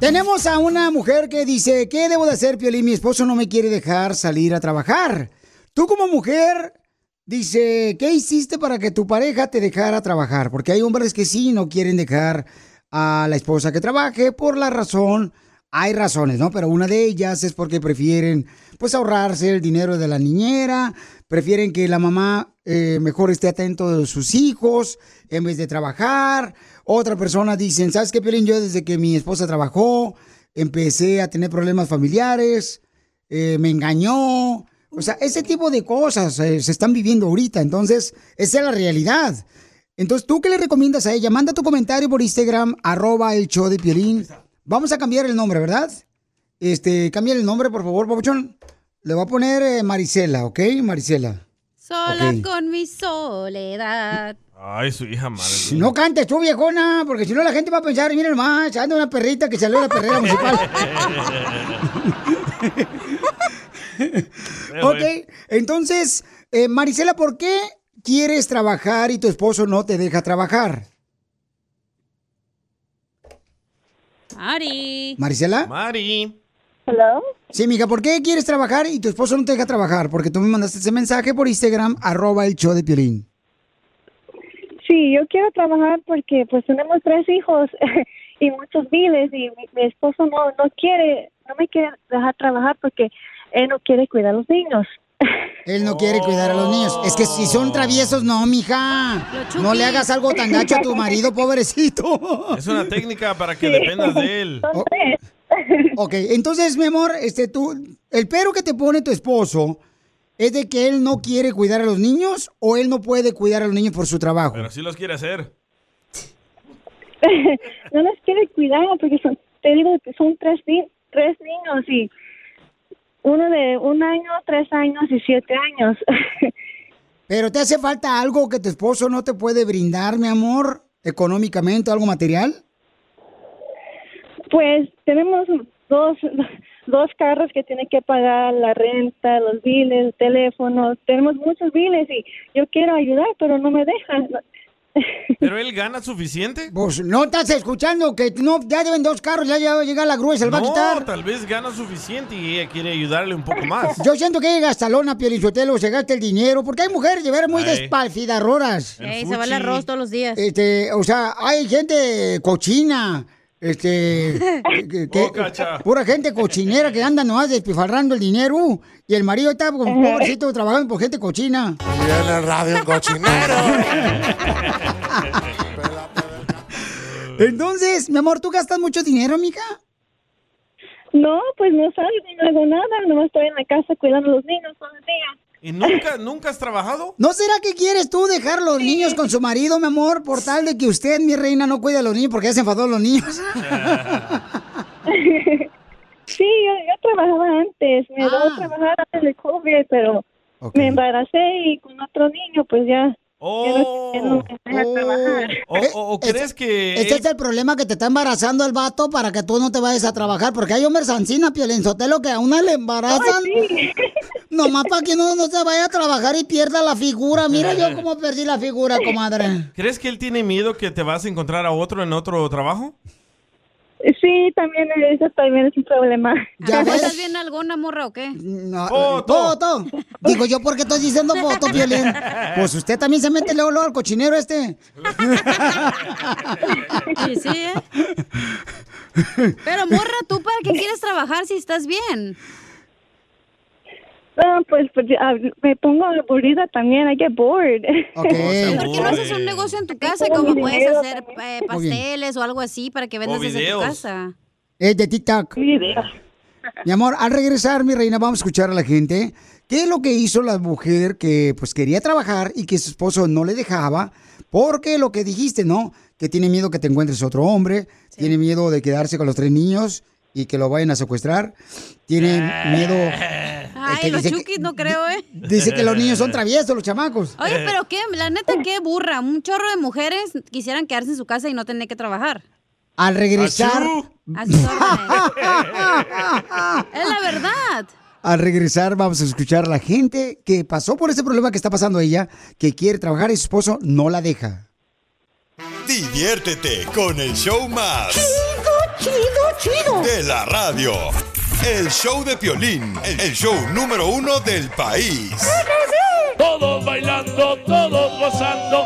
Tenemos a una mujer que dice, ¿qué debo de hacer, Piolín? Mi esposo no me quiere dejar salir a trabajar. Tú como mujer, dice, ¿qué hiciste para que tu pareja te dejara trabajar? Porque hay hombres que sí no quieren dejar a la esposa que trabaje por la razón, hay razones, ¿no? Pero una de ellas es porque prefieren, pues, ahorrarse el dinero de la niñera, prefieren que la mamá eh, mejor esté atento de sus hijos en vez de trabajar. Otra persona dicen, ¿sabes qué, Piolín? Yo desde que mi esposa trabajó, empecé a tener problemas familiares, eh, me engañó. O sea, ese tipo de cosas eh, se están viviendo ahorita. Entonces, esa es la realidad. Entonces, ¿tú qué le recomiendas a ella? Manda tu comentario por Instagram, arroba el show de Piolín. Vamos a cambiar el nombre, ¿verdad? Este, cambia el nombre, por favor, Papuchón. Le voy a poner eh, Marisela, ¿ok? Marisela. Sola con mi soledad. Ay, su hija madre. No cantes tú, viejona, porque si no la gente va a pensar, miren más, anda una perrita que salió de la perrera municipal. ok, entonces, eh, Marisela, ¿por qué quieres trabajar y tu esposo no te deja trabajar? Mari. ¿Marisela? Mari. Hello. Sí, mija, ¿por qué quieres trabajar y tu esposo no te deja trabajar? Porque tú me mandaste ese mensaje por Instagram, arroba el show de Piolín. Sí, yo quiero trabajar porque pues tenemos tres hijos y muchos biles y mi, mi esposo no no quiere, no me quiere dejar trabajar porque él no quiere cuidar a los niños. Él no quiere cuidar a los niños. Es que si son traviesos, no, mija. No le hagas algo tan gacho a tu marido, pobrecito. Es una técnica para que dependas de él. O- ok, entonces, mi amor, este, tú, el pero que te pone tu esposo es de que él no quiere cuidar a los niños o él no puede cuidar a los niños por su trabajo. Pero sí los quiere hacer. no los quiere cuidar porque son, te digo que son tres, ni- tres niños y uno de un año, tres años y siete años. Pero te hace falta algo que tu esposo no te puede brindar, mi amor, económicamente, algo material. Pues tenemos dos, dos carros que tiene que pagar, la renta, los biles, el teléfono, tenemos muchos biles y yo quiero ayudar, pero no me dejan. ¿Pero él gana suficiente? Pues no estás escuchando que no, ya deben dos carros, ya, ya va a llegar la grúa y se lo va a No, quitar. tal vez gana suficiente y ella quiere ayudarle un poco más. Yo siento que llega hasta lona, Pielichotelo, se gasta el dinero, porque hay mujeres de veras muy despalfidarroras. Ey, se va el arroz todos los días. Este, o sea, hay gente cochina, este, que- Oh, pura gente cochinera que anda nomás despifarrando el dinero y el marido está como pobrecito trabajando por gente cochina. Y en el radio cochinero. Entonces, mi amor, ¿tú gastas mucho dinero, mija? No, pues no salgo, no hago nada, nomás estoy en la casa cuidando a los niños todo el día. ¿Y nunca, nunca has trabajado? ¿No será que quieres tú dejar los niños con su marido, mi amor, por tal de que usted, mi reina, no cuide a los niños porque ya se enfadó los niños? Sí, yo, yo trabajaba antes, me dio a trabajar antes del COVID, pero me embaracé y con otro niño, pues ya. Ya no, ya no me deja trabajar. ¿O, o- o crees que Este es el problema que te está embarazando el vato para que tú no te vayas a trabajar. Porque hay hombres ancina, Piolensotelo, que a una le embarazan. Nomás para que no, no se vaya a trabajar y pierda la figura. Mira yo cómo perdí la figura, comadre. ¿Crees que él tiene miedo que te vas a encontrar a otro en otro trabajo? Sí, también eso también es un problema. ¿Ya ¿Estás bien alguna morra o qué? No, foto. Digo yo, ¿por qué estoy diciendo foto, Piolín? Pues usted también se mete luego, luego al cochinero este. Sí, sí, ¿eh? Pero morra, ¿tú para qué quieres trabajar si estás bien? No, pues, pues, ah, me pongo aburrida también, I get bored. ¿Por qué no haces un negocio en tu casa como puedes hacer eh, pasteles o algo así para que vendas desde tu casa? Es de TikTok. Mi amor, al regresar, mi reina, vamos a escuchar a la gente. ¿Qué es lo que hizo la mujer que pues quería trabajar y que su esposo no le dejaba? Porque lo que dijiste, ¿no? Que tiene miedo que te encuentres otro hombre, tiene miedo de quedarse con los tres niños y que lo vayan a secuestrar, tiene miedo... Ay, que los dice que- chukis no creo, ¿eh? Dice que los niños son traviesos, los chamacos. Oye, pero qué, la neta, qué burra. Un chorro de mujeres quisieran quedarse en su casa y no tener que trabajar. Al regresar... A sus es la verdad. Al regresar vamos a escuchar a la gente que pasó por ese problema que está pasando ella, que quiere trabajar y su esposo no la deja. Diviértete con el show más. Chido. De la radio. El show de Piolín, el show número uno del país. Todos bailando, todos gozando.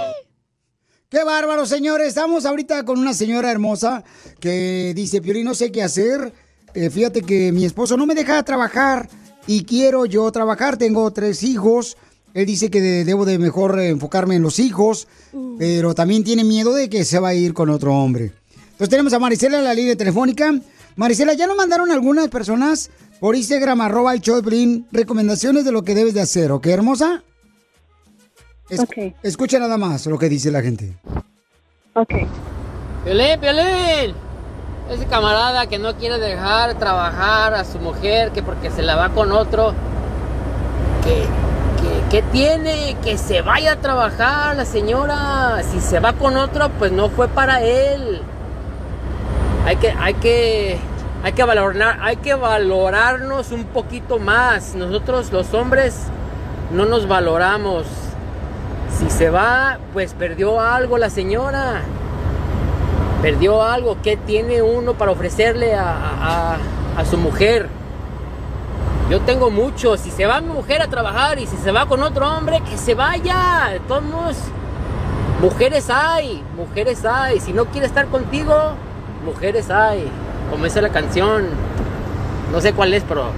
Qué bárbaro, señores. Estamos ahorita con una señora hermosa que dice, Piolín, no sé qué hacer. Eh, fíjate que mi esposo no me deja trabajar y quiero yo trabajar. Tengo tres hijos. Él dice que de- debo de mejor enfocarme en los hijos, pero también tiene miedo de que se va a ir con otro hombre. Entonces tenemos a Marisela en la línea telefónica. Marisela, ya nos mandaron algunas personas por Instagram, arroba el Piolín, recomendaciones de lo que debes de hacer, ¿ok, hermosa? Es- Escucha nada más lo que dice la gente. Ok. Piolín, Piolín. Ese camarada que no quiere dejar trabajar a su mujer, que porque se la va con otro, que, que, que tiene, que se vaya a trabajar la señora. Si se va con otro, pues no fue para él. Hay que, hay que, hay que valorar, hay que valorarnos un poquito más. Nosotros los hombres no nos valoramos. Si se va, pues perdió algo la señora. Perdió algo. ¿Qué tiene uno para ofrecerle a, a- su mujer? Yo tengo mucho. Si se va mi mujer a trabajar y si se va con otro hombre, que se vaya. De todos mujeres hay, mujeres hay. Si no quiere estar contigo, mujeres hay. Como dice la canción. No sé cuál es, pero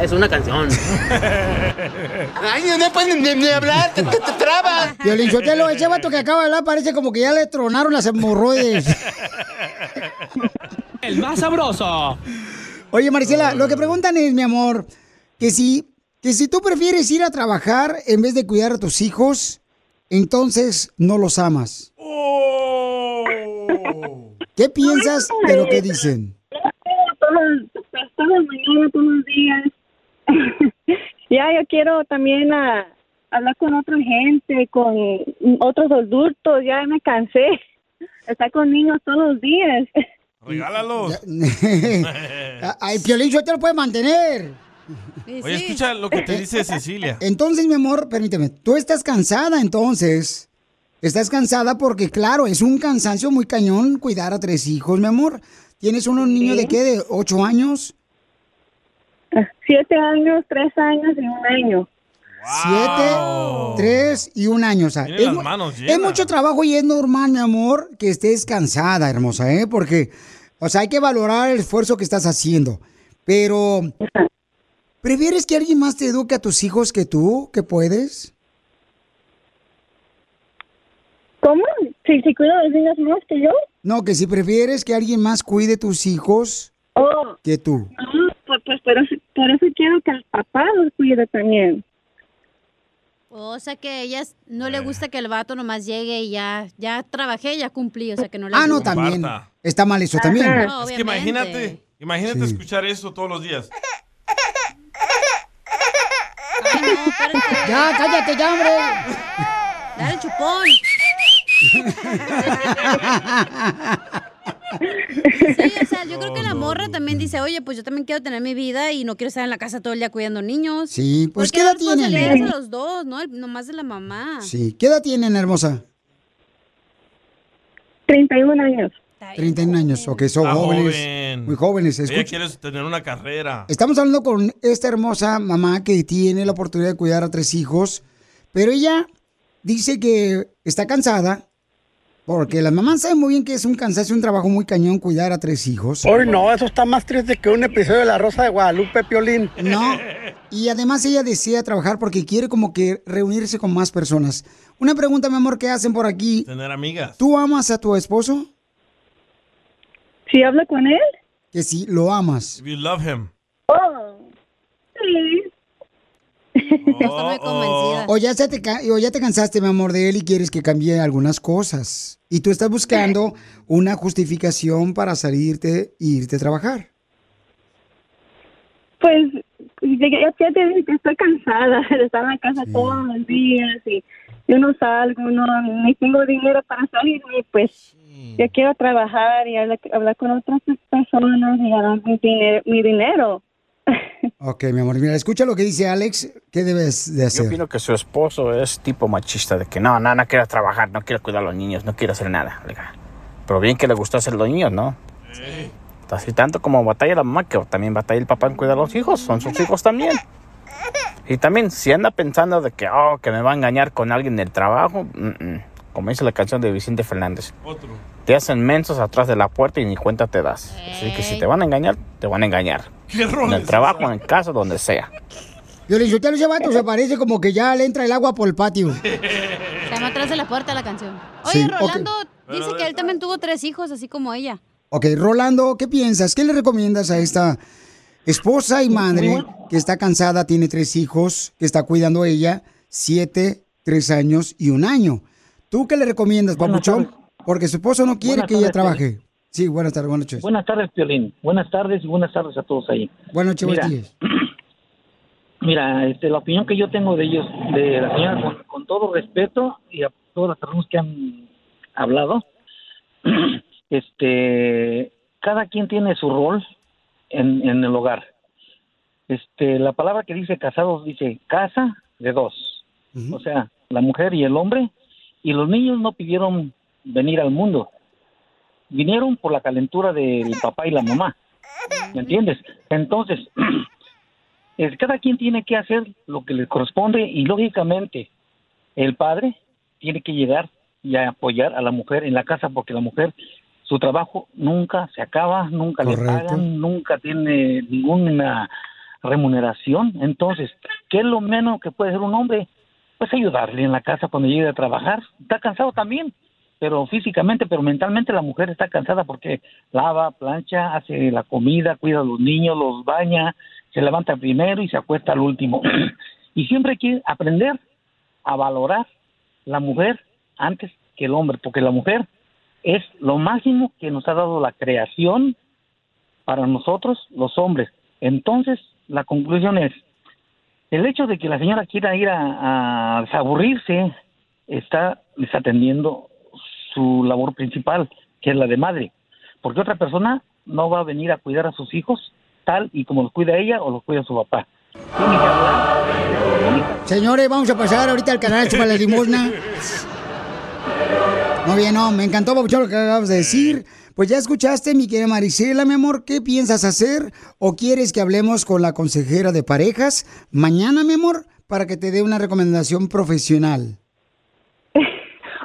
es una canción. Ay, no pueden ni, ni hablar, te, te- te trabas. Violín Sotelo, ese vato que acaba de hablar parece como que ya le tronaron las hemorroides. El más sabroso. Oye, Maricela, lo que preguntan es, mi amor, que si, que si tú prefieres ir a trabajar en vez de cuidar a tus hijos, entonces no los amas. ¿Qué piensas de lo que dicen? Todos, todas las mañanas, todos los días. ya, yo quiero también ah, hablar con otra gente, con otros adultos. Ya me cansé. Estar con niños todos los días. Regálalos. Ay, Piolín Sotelo puede mantener. Oye, escucha lo que te dice Cecilia. Entonces, mi amor, permíteme, tú estás cansada entonces. Estás cansada porque, claro, es un cansancio muy cañón cuidar a tres hijos, mi amor. ¿Tienes unos niños de qué? ¿De ocho años? Siete años, tres años y un año. Siete, tres y un año. O sea, es, las mu- manos es llenas. mucho trabajo y es normal, mi amor, que estés cansada, hermosa, ¿eh? Porque, o sea, hay que valorar el esfuerzo que estás haciendo. Pero, ¿prefieres que alguien más te eduque a tus hijos que tú, que puedes? ¿Cómo? ¿Si, si cuido de los niños más que yo? No, que si prefieres que alguien más cuide tus hijos Oh, que tú. no, pues, pues por, eso, por eso quiero que el papá los cuide también. O sea que a ellas no le gusta que el vato nomás llegue y ya, ya trabajé, ya cumplí, o sea que no le Ah, no, gusta. también. Está mal eso también. No, Es que imagínate, imagínate Sí. escuchar eso todos los días. Ya, cállate, ya, hombre. Dale el chupón. Sí, o sea, yo creo que la morra también dice, oye, pues yo también quiero tener mi vida y no quiero estar en la casa todo el día cuidando niños. Sí, pues ¿qué edad tienen? de los dos, ¿no? El- Nomás de la mamá. Sí, ¿qué edad tienen, hermosa? 31 años. 31 años, ok, son Está jóvenes. joven. Muy jóvenes, Ella quiere tener una carrera. Estamos hablando con esta hermosa mamá que tiene la oportunidad de cuidar a tres hijos, pero ella dice que está cansada porque las mamás saben muy bien que es un cansancio, un trabajo muy cañón cuidar a tres hijos. Hoy no, eso está más triste que un episodio de La Rosa de Guadalupe, Piolín. No, y además ella desea trabajar porque quiere como que reunirse con más personas. Una pregunta, mi amor, ¿qué hacen por aquí? Tener amigas. ¿Tú amas a tu esposo? ¿Sí habla con él? Que sí, lo amas. If you love him. Oh. O ya, se te, ca- o ya te cansaste, mi amor, de él y quieres que cambie algunas cosas. Y tú estás buscando una justificación para salirte e irte a trabajar. Pues ya, te dije que estoy cansada de estar en la casa todos los días y yo no salgo, no, ni tengo dinero para salir, y pues yo quiero trabajar y hablar, hablar con otras personas y ganar mi dinero. Mi dinero. Ok, mi amor, mira, escucha lo que dice Alex. ¿Qué debes de Yo hacer? opino que su esposo es tipo machista, de que no, no, no quiero trabajar, no quiero cuidar a los niños, no quiero hacer nada. oiga. Pero bien que le gusta hacer los niños, ¿no? Así tanto como batalla la mamá, que también batalla el papá en cuidar a los hijos, son sus hijos también. Y también, si anda pensando de que, oh, que me va a engañar con alguien del trabajo, mm, mm, como dice la canción de Vicente Fernández. Otro. Te hacen mensos atrás de la puerta y ni cuenta te das. Así que si te van a engañar, te van a engañar. ¿Qué En el trabajo, en casa, donde sea. Yo le dije, ese vato se parece como que ya le entra el agua por el patio. Se llama atrás de la puerta la canción. Oye, Sí. Rolando dice que él también tuvo tres hijos, así como ella. Ok, Rolando, ¿qué piensas? ¿Qué le recomiendas a esta esposa y madre que está cansada, tiene tres hijos, que está cuidando a ella, siete, tres años y un año? ¿Tú qué le recomiendas, papuchón? Porque su esposo no quiere Buenas que ella trabaje. Sí, buenas tardes, buenas noches. Buenas tardes, Piolín. Buenas tardes y buenas tardes a todos ahí. Buenas noches, Mira, buenos días. Mira, este, la opinión que yo tengo de ellos, de la señora, con, con todo respeto y a todas las personas que han hablado, este, cada quien tiene su rol en, en el hogar. Este, la palabra que dice casados dice casa de dos, o sea, la mujer y el hombre, y los niños no pidieron venir al mundo, vinieron por la calentura del papá y la mamá, ¿me entiendes? Entonces, es, cada quien tiene que hacer lo que le corresponde y lógicamente el padre tiene que llegar y apoyar a la mujer en la casa porque la mujer su trabajo nunca se acaba, nunca le pagan, nunca tiene ninguna remuneración. Entonces, ¿qué es lo menos que puede hacer un hombre? Pues ayudarle en la casa cuando llegue a trabajar. Está cansado también, pero físicamente, pero mentalmente la mujer está cansada porque lava, plancha, hace la comida, cuida a los niños, los baña, se levanta primero y se acuesta al último. y siempre hay que aprender a valorar la mujer antes que el hombre, porque la mujer es lo máximo que nos ha dado la creación para nosotros, los hombres. Entonces, la conclusión es, el hecho de que la señora quiera ir a, a desaburrirse está desatendiendo su labor principal, que es la de madre, porque otra persona no va a venir a cuidar a sus hijos tal y como los cuida ella o los cuida su papá. Señores, vamos a pasar ahorita al canal Chupa la Limosna. Muy bien, no, me encantó, Papuchón, lo que acabas de decir. Pues ya escuchaste, mi querida Marisela, mi amor, ¿qué piensas hacer? ¿O quieres que hablemos con la consejera de parejas mañana, mi amor, para que te dé una recomendación profesional?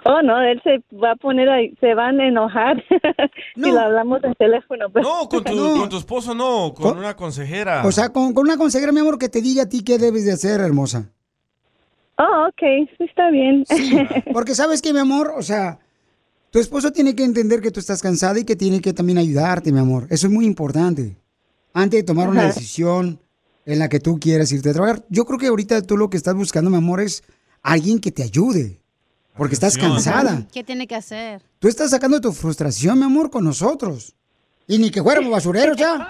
Oh, no, él se va a poner ahí, se van a enojar si lo hablamos en teléfono. pues. No, con tu, con tu esposo no, con una consejera. O sea, con, con una consejera, mi amor, que te diga a ti qué debes de hacer, hermosa. Oh, ok, sí, está bien. Porque sabes que, mi amor, o sea, tu esposo tiene que entender que tú estás cansada y que tiene que también ayudarte, mi amor. Eso es muy importante. Antes de tomar una decisión en la que tú quieras irte a trabajar. Yo creo que ahorita tú lo que estás buscando, mi amor, es alguien que te ayude. Porque estás cansada. ¿Qué tiene que hacer? Tú estás sacando tu frustración, mi amor, con nosotros. Y ni que fuéramos basureros ya.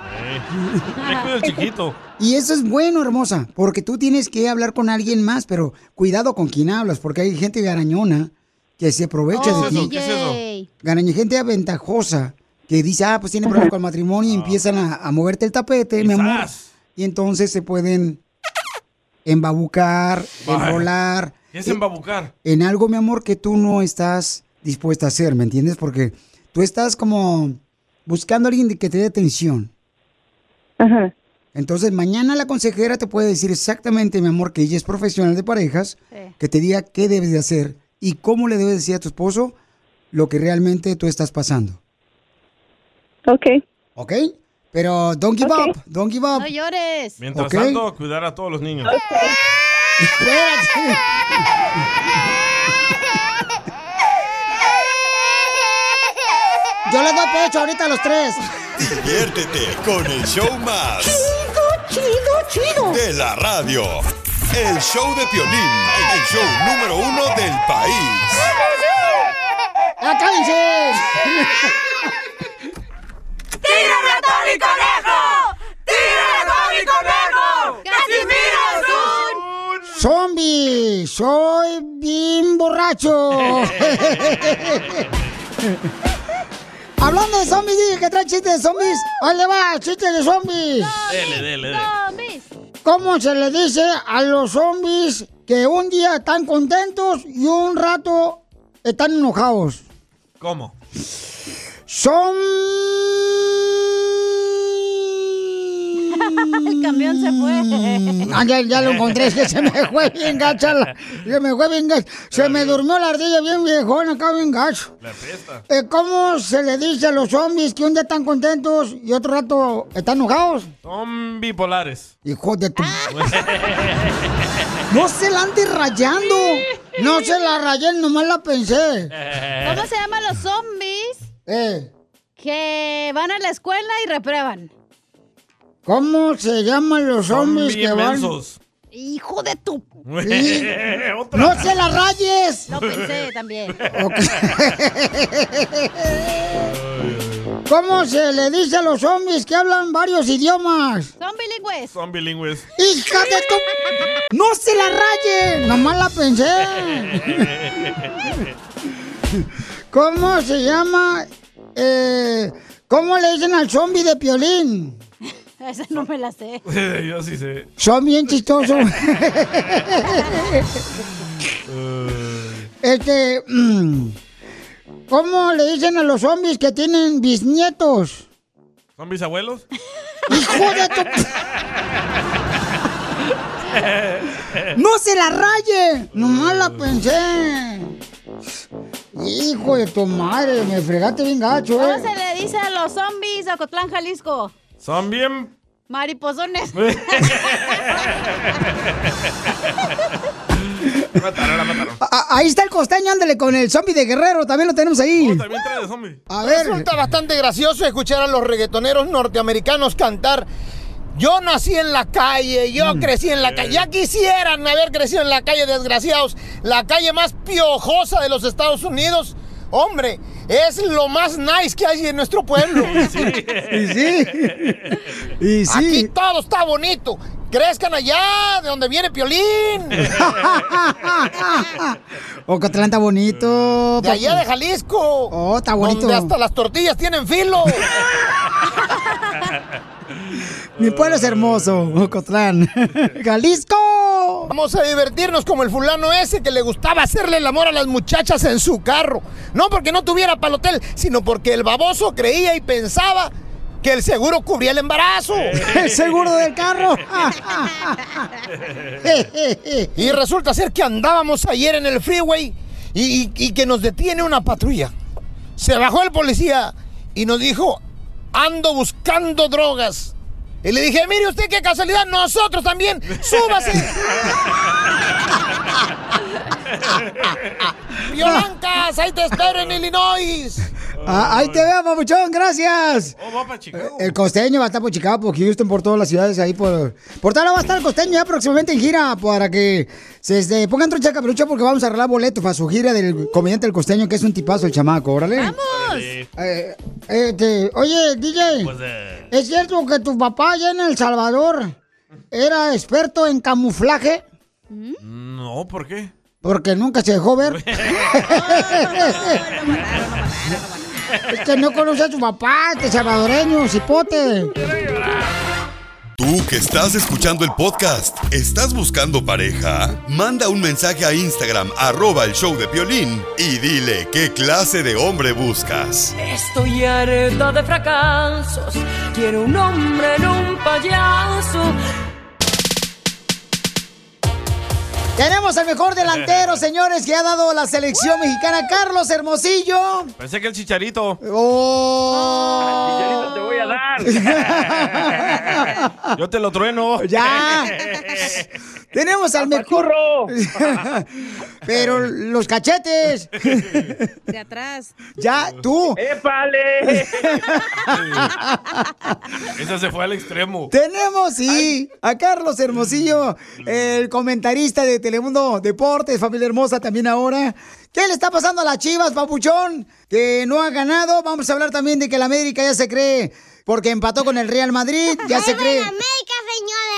Cuida el chiquito. Y eso es bueno, hermosa, porque tú tienes que hablar con alguien más, pero cuidado con quién hablas, porque hay gente garañona que se aprovecha Oh, de ti. ¿Qué es eso? Garaña, gente aventajosa que dice, ah, pues tiene problemas con el matrimonio y empiezan a, a moverte el tapete, mi amor. Y entonces se pueden embabucar, enrolar ¿Qué es embabucar? en algo, mi amor, que tú no estás dispuesta a hacer, ¿me entiendes? Porque tú estás como buscando a alguien de que te dé atención. Entonces, mañana la consejera te puede decir exactamente, mi amor, que ella es profesional de parejas, que te diga qué debes de hacer y cómo le debes decir a tu esposo lo que realmente tú estás pasando. Ok. ¿Ok? Pero don't give up, don't give up. No llores. Mientras tanto, cuidar a todos los niños. Espérate. Yo le doy pecho ahorita a los tres. Diviértete con el show más. Chido, chido, chido. De la radio. El show de Piolín. El show número uno del país. ¡Ya cállense! ¡Tira ratón y conejo! ¡Tira ratón y conejo! ¡Casimiro. ¡Zombie! ¡Soy bien borracho! Hablando de zombies, dije que trae chistes de zombies. ¡Ahí le va! ¡Chistes de zombies! Dele, dele, dele. ¿Cómo se le dice a los zombies que un día están contentos y un rato están enojados? ¿Cómo? Son... camión se fue. Ah, ya, ya lo encontré, es que se me fue bien gacha. la- se me fue bien gacha. Se me durmió la ardilla bien viejona acá, bien gacho. La pesta. Eh, ¿Cómo se le dice a los zombies que un día están contentos y otro rato están enojados? Son bipolares. Hijo de tu... No se la ande rayando. No se la rayé, nomás la pensé. ¿Cómo se llaman los zombies? Eh. Que van a la escuela y reprueban. ¿Cómo se llaman los zombies que van? mensos. Hijo de tu... Sí. ¡No se la rayes! Lo pensé también. ¿Cómo se le dice a los zombies que hablan varios idiomas? Son bilingües. Son bilingües. ¡Hija de tu... ¡No se la raye! Nomás la pensé. ¿Cómo se llama? Eh, ¿Cómo le dicen al zombie de piolín? Esa no me la sé. Yo sí sé. Son bien chistosos. este... mm, ¿Cómo le dicen a los zombies que tienen bisnietos? ¿Son bisabuelos? ¡Hijo de tu... ¡No se la raye! Nomás la pensé. Hijo de tu madre, me fregaste bien gacho, ¿Cómo eh. se le dice a los zombies de Ocotlán, Jalisco? Son bien. Mariposones. Mataron, la mataron. A- ahí está el costeño, ándale con el zombie de Guerrero, también lo tenemos ahí. También trae de zombie. A ver. Resulta bastante gracioso escuchar a los reggaetoneros norteamericanos cantar. Yo nací en la calle, yo Mm. crecí en la calle. Ya quisieran haber crecido en la calle, desgraciados. La calle más piojosa de los Estados Unidos. Hombre, es lo más nice que hay en nuestro pueblo. Y sí. Y sí. Aquí todo está bonito. Crezcan allá, de donde viene Piolín. Ocotlán está bonito. De allá de Jalisco. Oh, está bonito. Donde hasta las tortillas tienen filo. Mi pueblo es hermoso, Ocotlán. ¡Jalisco! Vamos a divertirnos como el fulano ese que le gustaba hacerle el amor a las muchachas en su carro. No porque no tuviera para el hotel, sino porque el baboso creía y pensaba que el seguro cubría el embarazo. El seguro del carro. y resulta ser que andábamos ayer en el freeway y, y- y que nos detiene una patrulla. Se bajó el policía y nos dijo, ando buscando drogas. Y le dije, mire usted qué casualidad, nosotros también, súbase. Violancas, ahí te espero en Illinois. Ah, ahí te veo, papuchón, gracias. Oh, va para Chicago. El costeño va a estar por Chicago, por Houston, por todas las ciudades ahí. Por, por tal lado va a estar el costeño ya próximamente en gira para que se este, pongan trucha caperucha porque vamos a arreglar boletos para su gira del comediante El Costeño, que es un tipazo el chamaco, órale. ¡Vamos! Eh, este, oye, DJ, Pues, eh, ¿es cierto que tu papá allá en El Salvador era experto en camuflaje? No, ¿por qué? Porque nunca se dejó ver. Es que no conoce a su papá, este salvadoreño, cipote. Tú que estás escuchando el podcast, ¿estás buscando pareja? Manda un mensaje a Instagram, arroba el show de Piolín, y dile qué clase de hombre buscas. Estoy harta de fracasos. Quiero un hombre en un payaso. Tenemos al mejor delantero, señores, que ha dado la selección mexicana, Carlos Hermosillo. Pensé que el chicharito. ¡Oh! te voy a dar. Yo te lo trueno. ¡Ya! Tenemos al mejor. Pero los cachetes. De atrás. Ya, tú. ¡Épale! Ese se fue al extremo. Tenemos, sí, a Carlos Hermosillo, el comentarista de Telemundo Deportes, familia hermosa también ahora. ¿Qué le está pasando a las Chivas, papuchón? Que no ha ganado. Vamos a hablar también de que la América ya se cree porque empató con el Real Madrid. Ya se cree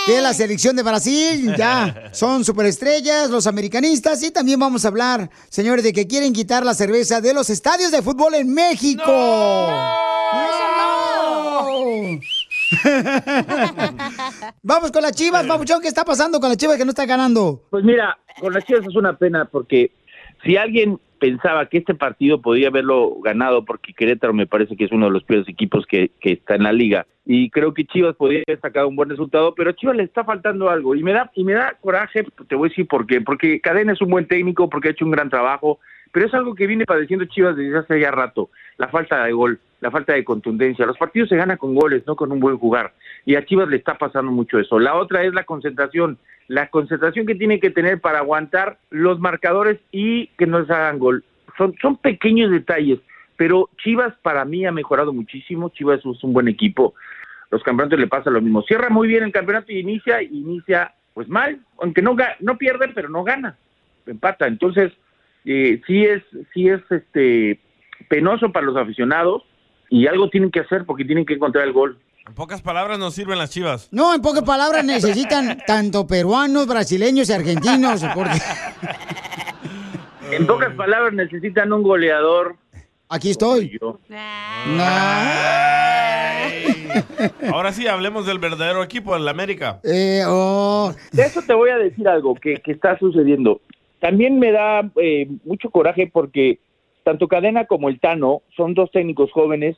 que la selección de Brasil ya son superestrellas, los americanistas. Y también vamos a hablar, señores, de que quieren quitar la cerveza de los estadios de fútbol en México. ¡No! Vamos con las chivas, papuchón. ¿Qué está pasando con las chivas que no está ganando? Pues mira, con las Chivas es una pena porque si alguien pensaba que este partido podía haberlo ganado, porque Querétaro me parece que es uno de los peores equipos que, que está en la liga, y creo que Chivas podría haber sacado un buen resultado, pero a Chivas le está faltando algo, y me da, y me da coraje, te voy a decir por qué, porque Cadena es un buen técnico, porque ha hecho un gran trabajo, pero es algo que viene padeciendo Chivas desde hace ya rato, la falta de gol, la falta de contundencia. Los partidos se ganan con goles, no con un buen jugar. Y a Chivas le está pasando mucho eso. La otra es la concentración, la concentración que tiene que tener para aguantar los marcadores y que no les hagan gol. Son, son pequeños detalles, pero Chivas para mí ha mejorado muchísimo. Chivas es un buen equipo. Los campeonatos le pasa lo mismo. Cierra muy bien el campeonato y inicia, inicia pues mal, aunque no, no pierde, pero no gana, empata. Entonces, eh, sí es, sí es este penoso para los aficionados y algo tienen que hacer porque tienen que encontrar el gol. En pocas palabras nos sirven las chivas. No, en pocas palabras necesitan tanto peruanos, brasileños y argentinos, porque En pocas palabras necesitan un goleador. aquí estoy. Yo. Ahora sí, hablemos del verdadero equipo, el América. Eh, oh. De eso te voy a decir algo que, que está sucediendo. También me da eh, mucho coraje porque tanto Cadena como el Tano son dos técnicos jóvenes,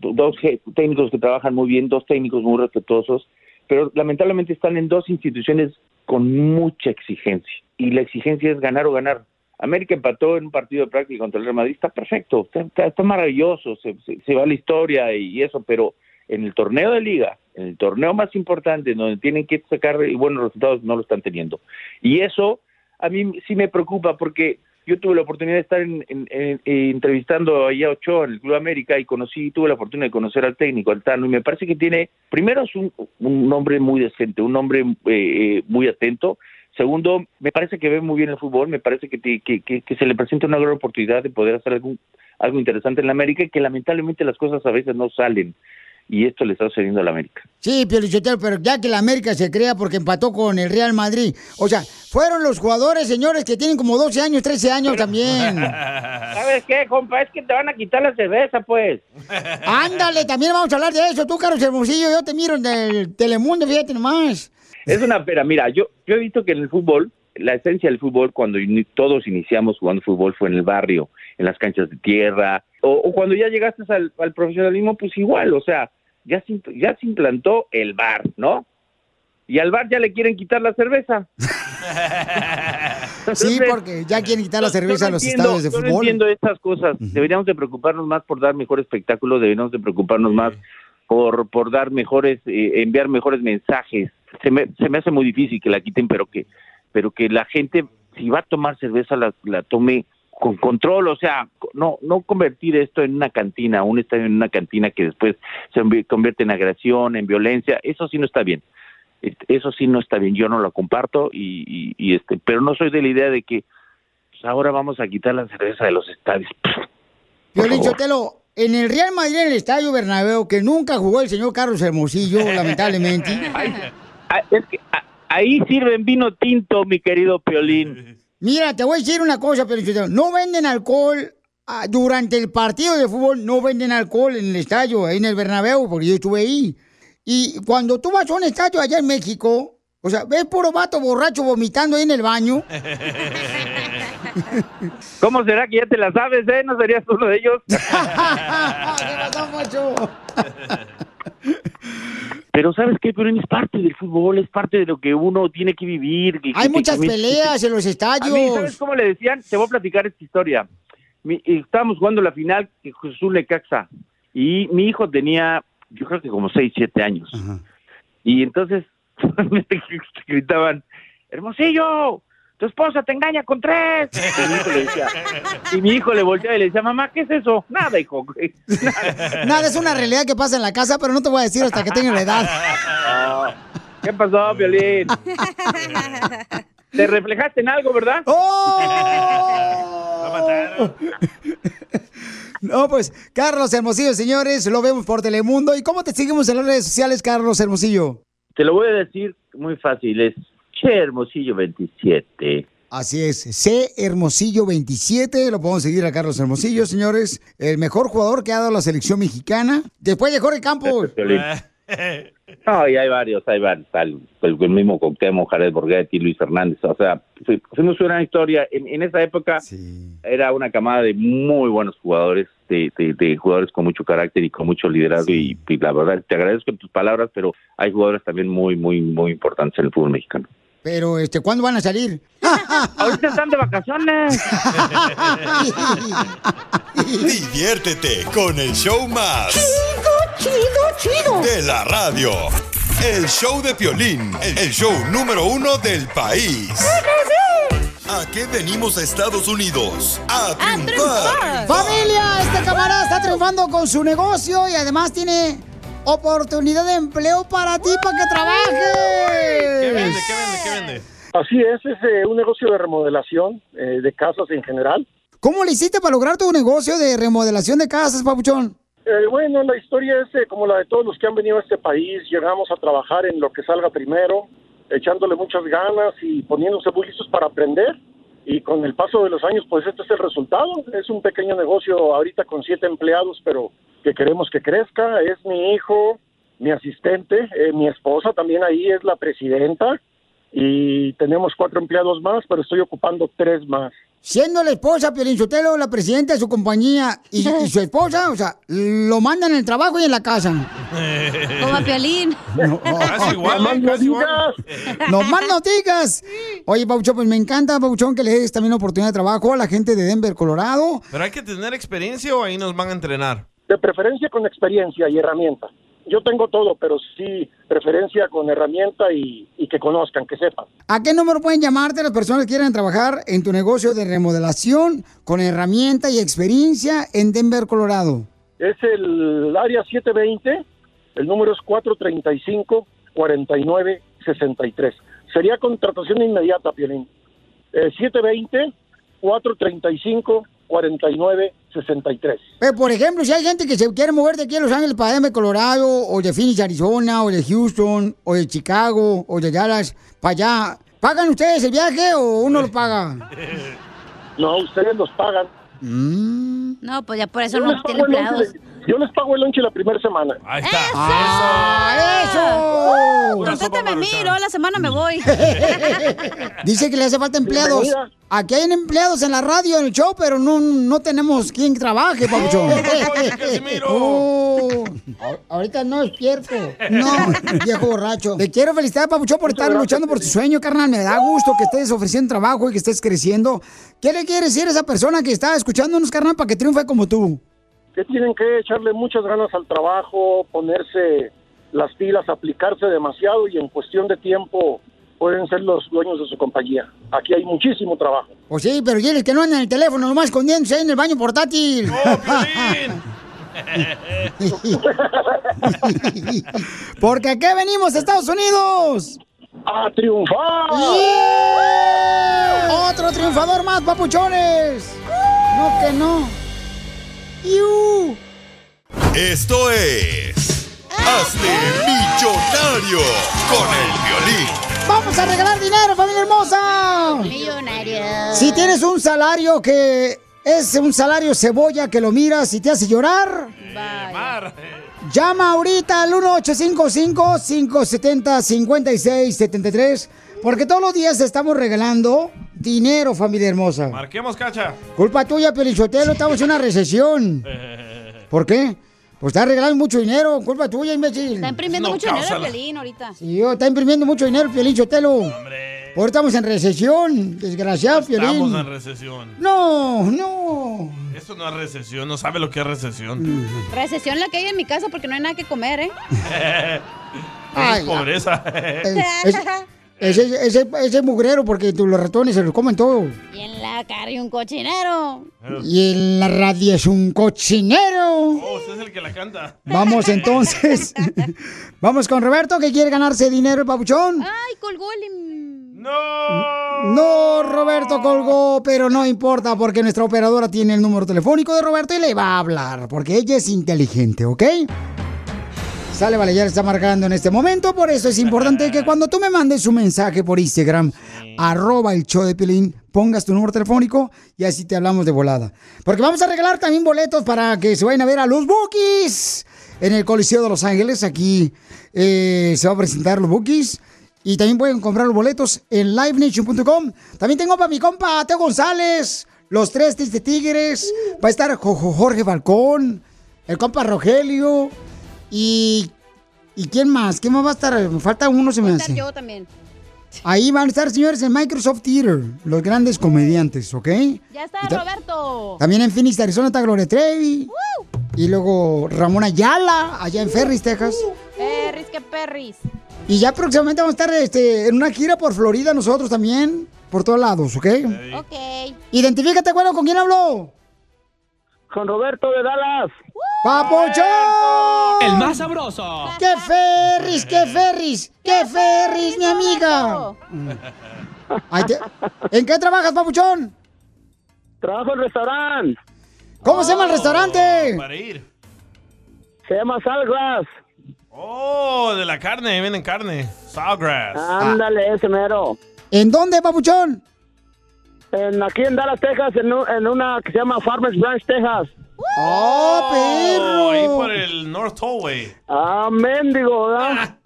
dos técnicos que trabajan muy bien, dos técnicos muy respetuosos, pero lamentablemente están en dos instituciones con mucha exigencia. Y la exigencia es ganar o ganar. América empató en un partido de práctica contra el Real Madrid, está perfecto, está, maravilloso, se, se- se va la historia y eso, pero en el torneo de liga, en el torneo más importante, donde tienen que sacar buenos resultados, no lo están teniendo. Y eso a mí sí me preocupa porque yo tuve la oportunidad de estar en- en- en- eh, entrevistando ahí a Ochoa en el Club América y conocí, tuve la oportunidad de conocer al técnico, al Tano, y me parece que tiene, primero es un, un hombre muy decente, un hombre eh, eh, muy atento, segundo, me parece que ve muy bien el fútbol, me parece que se le presenta una gran oportunidad de poder hacer algún, algo interesante en la América y que lamentablemente las cosas a veces no salen y esto le está sucediendo a la América. Sí, Piolichotelo, pero ya que la América se crea porque empató con el Real Madrid. O sea, fueron los jugadores, señores, que tienen como 12 años, 13 años también. ¿Sabes qué, compa? Es que te van a quitar la cerveza, pues. Ándale, también vamos a hablar de eso. Tú, Carlos Hermosillo, yo te miro en el Telemundo, fíjate nomás. Es una pena. Mira, yo, yo he visto que en el fútbol, la esencia del fútbol, cuando todos iniciamos jugando fútbol, fue en el barrio, en las canchas de tierra, o, o cuando ya llegaste al, al profesionalismo, pues igual, o sea, ya se, ya se implantó el bar, ¿no? Y al bar ya le quieren quitar la cerveza. Sí, porque ya quieren quitar la cerveza a los entiendo, estadios de yo no fútbol. entiendo estas cosas. Deberíamos de preocuparnos más por dar mejor espectáculo, deberíamos de preocuparnos más por, por dar mejores, eh, enviar mejores mensajes. Se me, se me hace muy difícil que la quiten, pero que, pero que la gente, si va a tomar cerveza, la, la tome con control, o sea, no, no convertir esto en una cantina, un estadio en una cantina que después se convierte en agresión, en violencia, eso sí no está bien. Eso sí no está bien, yo no lo comparto y, y- y, este, pero no soy de la idea de que pues, ahora vamos a quitar la cerveza de los estadios. Piolichotelo, en el Real Madrid, en el Estadio Bernabéu, que nunca jugó el señor Carlos Hermosillo, lamentablemente. Ah, es que ah, ahí sirven vino tinto, mi querido Piolín. Mira, te voy a decir una cosa, Piolichotelo. No venden alcohol ah, durante el partido de fútbol, no venden alcohol en el estadio, ahí en el Bernabéu, porque yo estuve ahí. Y cuando tú vas a un estadio allá en México, o sea, ves puro vato borracho vomitando ahí en el baño. ¿Cómo será que ya te la sabes, eh? ¿No serías uno de ellos? ¿Qué pasó, Pocho? Pero ¿sabes qué? Pero es parte del fútbol, es parte de lo que uno tiene que vivir. que- Hay que- muchas que- peleas en los A estadios. mí, ¿sabes cómo le decían? Te voy a platicar esta historia. Mi- eh, estábamos jugando la final que Jesús Lecaxa y mi hijo tenía, yo creo que como 6, 7 años. Y entonces me gritaban, Hermosillo, tu esposa te engaña con tres. Y mi hijo le decía, y mi hijo le volteaba y le decía, mamá, ¿qué es eso? Nada, hijo. Nada, es una realidad que pasa en la casa, pero no te voy a decir hasta que tenga la edad. ¿Qué pasó, Violín? Te reflejaste en algo, ¿verdad? No, pues, Carlos Hermosillo, señores, lo vemos por Telemundo. ¿Y cómo te seguimos en las redes sociales, Carlos Hermosillo? Te lo voy a decir muy fácil, es Che Hermosillo 27. Así es, C Hermosillo 27, lo podemos seguir a Carlos Hermosillo, señores. El mejor jugador que ha dado la selección mexicana, después de Jorge Campos. No, y hay varios, hay varios, el, el mismo Cuauhtémoc, Jared Borghetti, Luis Hernández, o sea, fui- fuimos una historia, en, en esa época era una camada de muy buenos jugadores, de, de- de jugadores con mucho carácter y con mucho liderazgo y, y la verdad, te agradezco tus palabras, pero hay jugadores también muy, muy, muy importantes en el fútbol mexicano. Pero, este, ¿cuándo van a salir? Ahorita están de vacaciones. Diviértete con el show más. Chido, chido, De la radio. El show de Piolín, el show número uno del país. ¿A qué venimos a Estados Unidos? A triunfar. Familia, este camarada está triunfando con su negocio y además tiene oportunidad de empleo para ti, para que trabajes. ¿Qué vende? ¿Qué vende? ¿Qué vende? Así es, es eh, un negocio de remodelación eh, de casas en general. ¿Cómo le hiciste para lograr tu negocio de remodelación de casas, papuchón? Eh, bueno, la historia es eh, como la de todos los que han venido a este país. Llegamos a trabajar en lo que salga primero, echándole muchas ganas y poniéndose muy listos para aprender. Y con el paso de los años, pues este es el resultado. Es un pequeño negocio ahorita con siete empleados, pero que queremos que crezca. Es mi hijo, mi asistente, eh, mi esposa también ahí es la presidenta. Y tenemos cuatro empleados más, pero estoy ocupando tres más. Siendo la esposa, Piolín Sotelo, la presidenta de su compañía y, y su esposa, o sea, lo mandan en el trabajo y en la casa. Como a Piolín. Casi igual, ¿eh? Casi igual. ¡No más noticas! Oye, Pauchón, pues me encanta, Pauchón, que le des también oportunidad de trabajo a la gente de Denver, Colorado. ¿Pero hay que tener experiencia o ahí nos van a entrenar? De preferencia con experiencia y herramienta. Yo tengo todo, pero sí preferencia con herramienta y, y que conozcan, que sepan. ¿A qué número pueden llamarte las personas que quieran trabajar en tu negocio de remodelación con herramienta y experiencia en Denver, Colorado? Es el área 720, el número es 435-4963. Sería contratación inmediata, Piolín. Eh, 720-435-4963. Eh, por ejemplo, si hay gente que se quiere mover de aquí a Los Ángeles para Denver, Colorado, o de Phoenix, Arizona, o de Houston, o de Chicago, o de Dallas, para allá, ¿pagan ustedes el viaje o uno lo paga? No, ustedes los pagan. No, pues ya por eso no les tiene pago el empleados. Yo les pago el lonche la primera semana. Ahí está. ¡Ah, eso! Contrátame a mí, luego la semana me voy. Dice que le hace falta empleados. Bienvenida. Aquí hay empleados en la radio, en el show, pero no, no tenemos quien trabaje, Pabuchón. Oh, ahorita no despierto. No, viejo borracho. Te quiero felicitar, Pabuchón, por estar luchando por tu sueño, carnal. Me da gusto que estés ofreciendo trabajo y que estés creciendo. ¿Qué le quiere decir a esa persona que está escuchándonos, carnal, para que triunfe como tú? Que tienen que echarle muchas ganas al trabajo, ponerse las pilas, aplicarse demasiado y en cuestión de tiempo pueden ser los dueños de su compañía. Aquí hay muchísimo trabajo. Pues sí, pero diles que no andan en el teléfono, nomás escondiéndose ahí en el baño portátil. Porque aquí venimos, Estados Unidos. ¡A triunfar! Otro triunfador más, papuchones. No que no. ¡Iu! Esto es. Hazte millonario con el violín. Vamos a regalar dinero, familia hermosa. Millonario. Si tienes un salario que es un salario cebolla que lo miras y te hace llorar, llama ahorita al 1855-570-5673 porque todos los días estamos regalando dinero, familia hermosa. Marquemos, cacha. Culpa tuya, Pelichotelo, estamos en una recesión. ¿Por qué? Pues está regalando mucho dinero, culpa tuya, imbécil. Está imprimiendo mucho dinero el ahorita. Sí, yo, está imprimiendo mucho dinero, Piolín Chotelo. Ahora estamos en recesión, desgraciado. Estamos en recesión. No, no. Esto no es recesión, no sabe lo que es recesión. Recesión la que hay en mi casa porque no hay nada que comer, ¿eh? Ay, es pobreza. Es- ese, ese, ese mugrero, porque tú, los ratones se los comen todo. Y en la cara hay un cochinero. Y en la radio es un cochinero. Oh, usted es el que la canta. Vamos entonces. Vamos con Roberto, que quiere ganarse dinero, el papuchón. Ay, colgó el... No, Roberto colgó, pero no importa porque nuestra operadora tiene el número telefónico de Roberto y le va a hablar, porque ella es inteligente, ¿ok? Sale, vale, ya le está marcando en este momento, por eso es importante que cuando tú me mandes un mensaje por Instagram, arroba el show de Pilín, pongas tu número telefónico y así te hablamos de volada. Porque vamos a regalar también boletos para que se vayan a ver a los Bookies en el Coliseo de Los Ángeles, aquí eh, se va a presentar los bookies. Y también pueden comprar los boletos en livenation.com. También tengo para mi compa Teo González, los tres de Tigres. Va a estar Jo- Jo- Jorge Balcón, el compa Rogelio. Y. ¿Y quién más? ¿Quién más va a estar? Me falta uno, se me Voy a hace. estar yo también. Ahí van a estar, señores, en Microsoft Theater, los grandes comediantes, ¿ok? Ya está Roberto. También en Phoenix, Arizona está Gloria Trevi. Y luego Ramón Ayala, allá en Ferris, Texas. Perris, que perris. Y ya próximamente vamos a estar este, en una gira por Florida nosotros también, por todos lados, ¿ok? Ok. Identifícate, bueno, ¿con quién habló? Con Roberto de Dallas. ¡Papuchón! El más sabroso. ¡Qué ferris, qué ferris! ¡Qué ferris, mi amiga! Te- ¿En qué trabajas, papuchón? Trabajo en restaurante. ¿Cómo se llama el restaurante? Para ir. Se llama Salgrass. Oh, de la carne, venden carne. Sawgrass. Ándale, ese mero. ¿En dónde, papuchón? En, aquí en Dallas, Texas, en, un- en una que se llama Farmers Branch, Texas. ¡Oh, Oh, ahí por el North Tollway. Ah, mendigo, ¿verdad?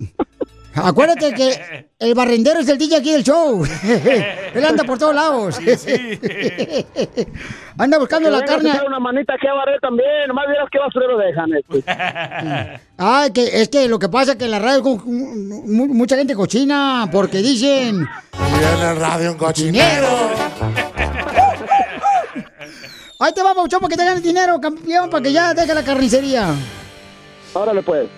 Acuérdate que el barrendero es el DJ aquí del show. Él anda por todos lados. anda buscando Que la a carne. echar una manita aquí a barrer también. Nomás vieras qué basurero dejan. Este. Ay, que es que lo que pasa es que en la radio mucha gente cochina porque dicen. Y en el radio un cochinero. Ahí te va, Pauchón, para que te ganes dinero, campeón, para que ya deje la carnicería. Órale, pues.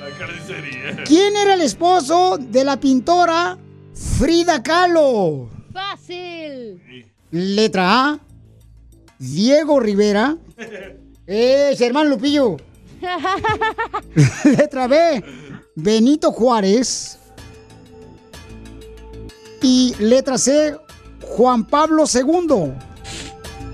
La carnicería. ¿Quién era el esposo de la pintora Frida Kahlo? Fácil. Letra A, Diego Rivera. Es hermano Lupillo. Letra B, Benito Juárez. Y letra C, Juan Pablo II.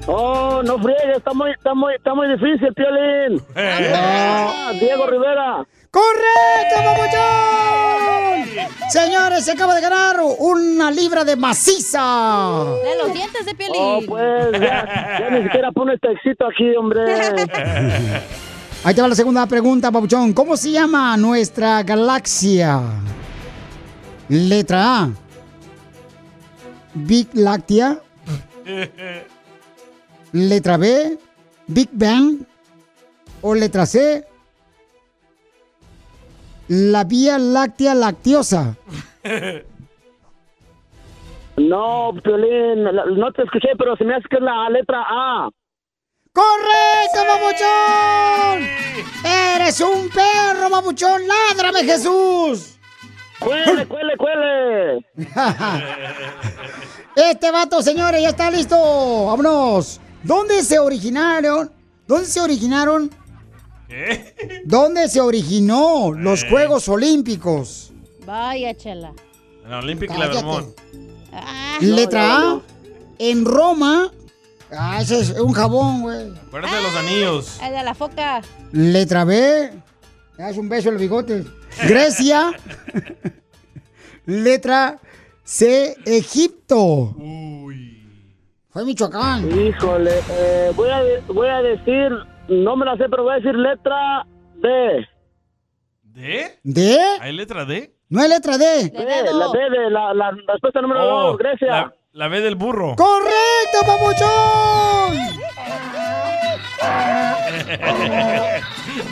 Oh, no friegue, está muy, está muy, está muy difícil, Piolín. Ah, Diego Rivera. ¡Correcto, papuchón! Señores, se acaba de ganar una libra de maciza. De los dientes de Piolín. Oh, pues, ya, ya ni siquiera pone textito aquí, hombre. Ahí te va la segunda pregunta, papuchón. ¿Cómo se llama nuestra galaxia? Letra A. Big Láctea. Letra B. Big Bang. O letra C. La Vía Láctea Lactiosa. No, Piolín, no te escuché, pero se me hace que es la letra A. ¡Correcto, papuchón! ¡Eres un perro, papuchón! ¡Ládrame, Jesús! ¡Cuele, cuele, cuele! Este vato, señores, ya está listo. Vámonos. ¿Dónde se originaron? ¿Dónde se originaron? ¿Qué? ¿Dónde se originó los Eh. Juegos Olímpicos? Vaya, chela. En la Olympic. Vermont. Letra A, en Roma. Ah, ese es un jabón, güey. Acuérdate de los anillos. El de la foca. Letra B, das un beso en los bigotes. Grecia. Letra C, Egipto. Fue Michoacán. Híjole, eh, voy, a, voy a decir, no me la sé, pero voy a decir letra D. ¿D? ¿D? ¿Hay letra D? No hay letra D. D, la D de la, la respuesta número Oh, dos, Grecia. La, la B del burro. ¡Correcto, papuchón!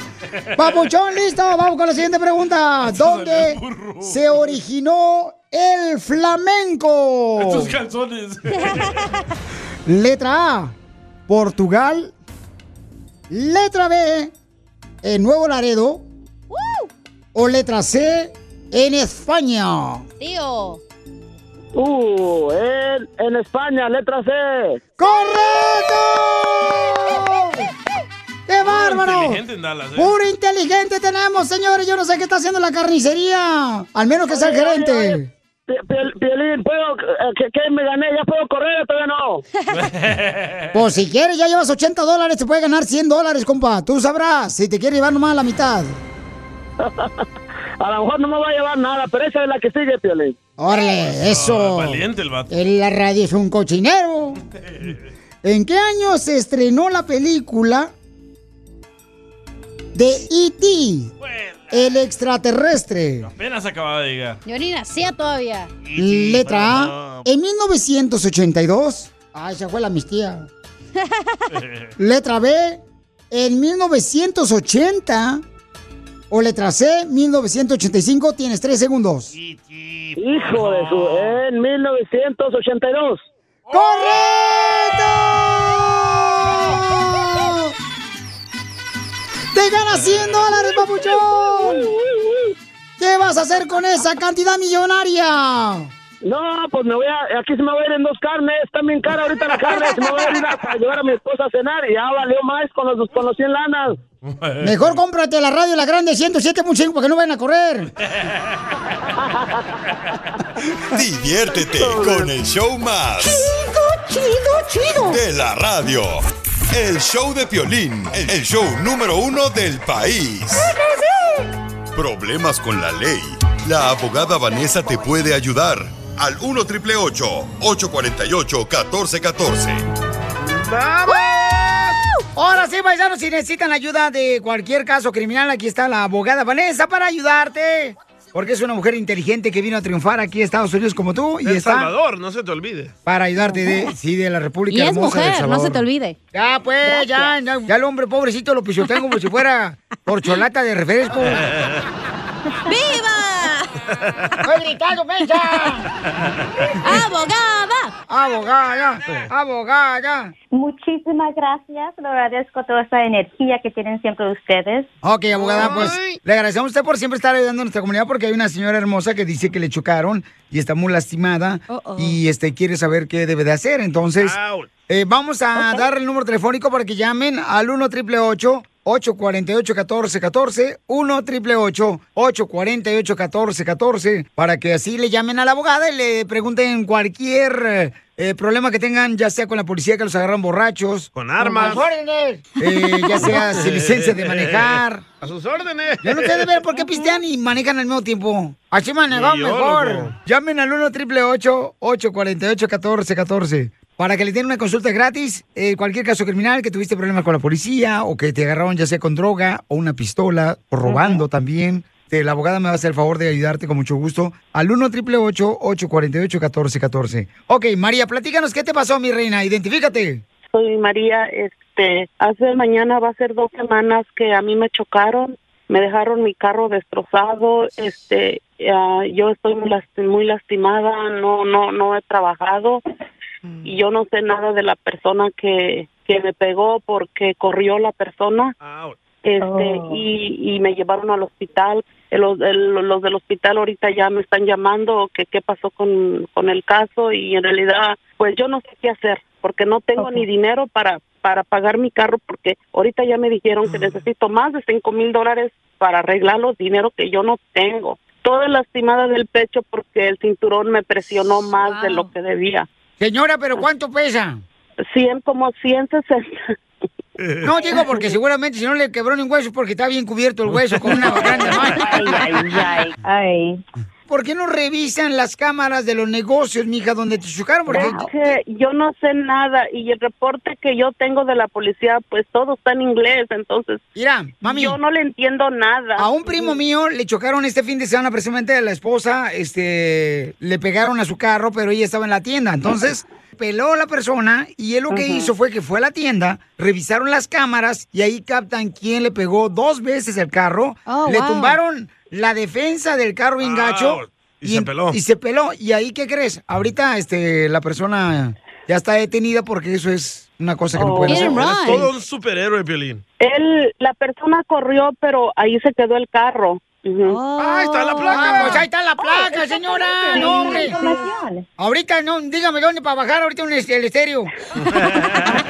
Papuchón, listo. Vamos con la siguiente pregunta. ¿Dónde se originó el flamenco? Estos calzones. Letra A, Portugal. Letra B, en Nuevo Laredo. O letra C, en España. Tío. Uh, en, en España, letra C. ¡Correcto! ¡Qué bárbaro! inteligente en Dallas, ¿eh? Puro inteligente tenemos, señores. Yo no sé qué está haciendo la carnicería. Al menos que sea el oye, gerente. oye, ¿puedo, eh, que, que me gané? ¿Ya puedo correr o todavía no? Pues si quieres, ya llevas 80 dólares, te puede ganar 100 dólares, compa. Tú sabrás si te quieres llevar nomás la mitad. A lo mejor no me va a llevar nada, pero esa es la que sigue, Piolín. Órale, eso. Ah, valiente el vato. En la radio es un cochinero. ¿En qué año se estrenó la película de E E.T.? el extraterrestre? Apenas acababa de llegar. Yo ni nacía todavía. Letra A, en 1982. Ay, se fue la mis tía. Letra B, en 1980. O letra C, 1985. Tienes tres segundos. Hijo de su... En 1982. ¡Correcto! ¡Te ganas 100 dólares, papuchón! ¿Qué vas a hacer con esa cantidad millonaria? No, pues me voy a, aquí se me va a ir en dos carnes, está bien cara ahorita la carne, se me va a ir a, a llevar a mi esposa a cenar y ya valió más con los, con los 100 lanas. Mejor cómprate la radio La Grande 107.5 para que no vayan a correr. Diviértete con el show más. Chido, chido, chido. De la radio. El show de Piolín, el show número uno del país. Problemas con la ley. La abogada Vanessa te puede ayudar. Al 1 triple 848 1414. ¡Vamos! Ahora sí, paisanos, si necesitan ayuda de cualquier caso criminal, aquí está la abogada Vanessa para ayudarte. Porque es una mujer inteligente que vino a triunfar aquí en Estados Unidos como tú y El está Salvador, no se te olvide. para ayudarte de, sí, de la República Y es del mujer, no se te olvide. Ya, pues, ya, ya, ya el hombre pobrecito lo pisotean como si fuera porcholata de refresco. ¡Viva! ¡Estoy gritando, mensa! ¡Abogada! ¡Abogada! ¡Abogada! Muchísimas gracias. Le agradezco toda esa energía que tienen siempre ustedes. Ok, abogada, pues le agradecemos a usted por siempre estar ayudando a nuestra comunidad porque hay una señora hermosa que dice que le chocaron y está muy lastimada y este quiere saber qué debe de hacer. Entonces, eh, vamos a dar el número telefónico para que llamen al 1 888 848 1414 1 888 848 1414 para que así le llamen a la abogada y le pregunten cualquier eh, problema que tengan, ya sea con la policía que los agarran borrachos. Con armas. Con órdenes. Eh, ya sea sin licencia de manejar. A sus órdenes. Yo no sé de ver por qué pistean y manejan al mismo tiempo. Así manejamos mejor. Llamen al 1 888 848 1414 para que le den una consulta gratis. Eh, cualquier caso criminal, que tuviste problemas con la policía o que te agarraron ya sea con droga o una pistola o robando también. La abogada me va a hacer el favor de ayudarte con mucho gusto al 1 888 848 1414 Ok, María, platícanos qué te pasó, mi reina. Identifícate. Soy María, este, hace mañana va a ser dos semanas que a mí me chocaron, me dejaron mi carro destrozado, este, ah, yo estoy muy, lasti- muy lastimada, no, no, no he trabajado y yo no sé nada de la persona que, que me pegó porque corrió la persona, este, Oh. y, y me llevaron al hospital. Los, el- los del hospital ahorita ya me están llamando que qué pasó con, con el caso y en realidad pues yo no sé qué hacer porque no tengo ni dinero para para pagar mi carro porque ahorita ya me dijeron que necesito más de cinco mil dólares para arreglar los dinero que yo no tengo. Toda lastimada del pecho porque el cinturón me presionó más de lo que debía. Señora, ¿pero cuánto pesa? 100 como 160. No digo porque seguramente si no le quebró ni un hueso porque está bien cubierto el hueso con una grande mano. Ay, ay, ay, ay. ¿Por qué no revisan las cámaras de los negocios, mija, donde te chocaron? Porque Es que yo no sé nada y el reporte que yo tengo de la policía, pues todo está en inglés, entonces. Mira, mami. Yo no le entiendo nada. a un primo mío le chocaron este fin de semana precisamente a la esposa, este, le pegaron a su carro, pero ella estaba en la tienda. Entonces, peló a la persona y él lo que hizo fue que fue a la tienda, revisaron las cámaras y ahí captan quién le pegó dos veces el carro. Oh, le wow. tumbaron la defensa del carro bien gacho. y se peló. Y se peló. ¿Y ahí qué crees? Ahorita este, la persona ya está detenida porque eso es una cosa que no Oh. pueden hacer. Él es todo un superhéroe, Piolín. Él, la persona corrió, pero ahí se quedó el carro. ¡Ah, está la placa! pues ahí está la placa, señora. No, hombre. Ahorita, no, dígame dónde para bajar ahorita un, el estéreo.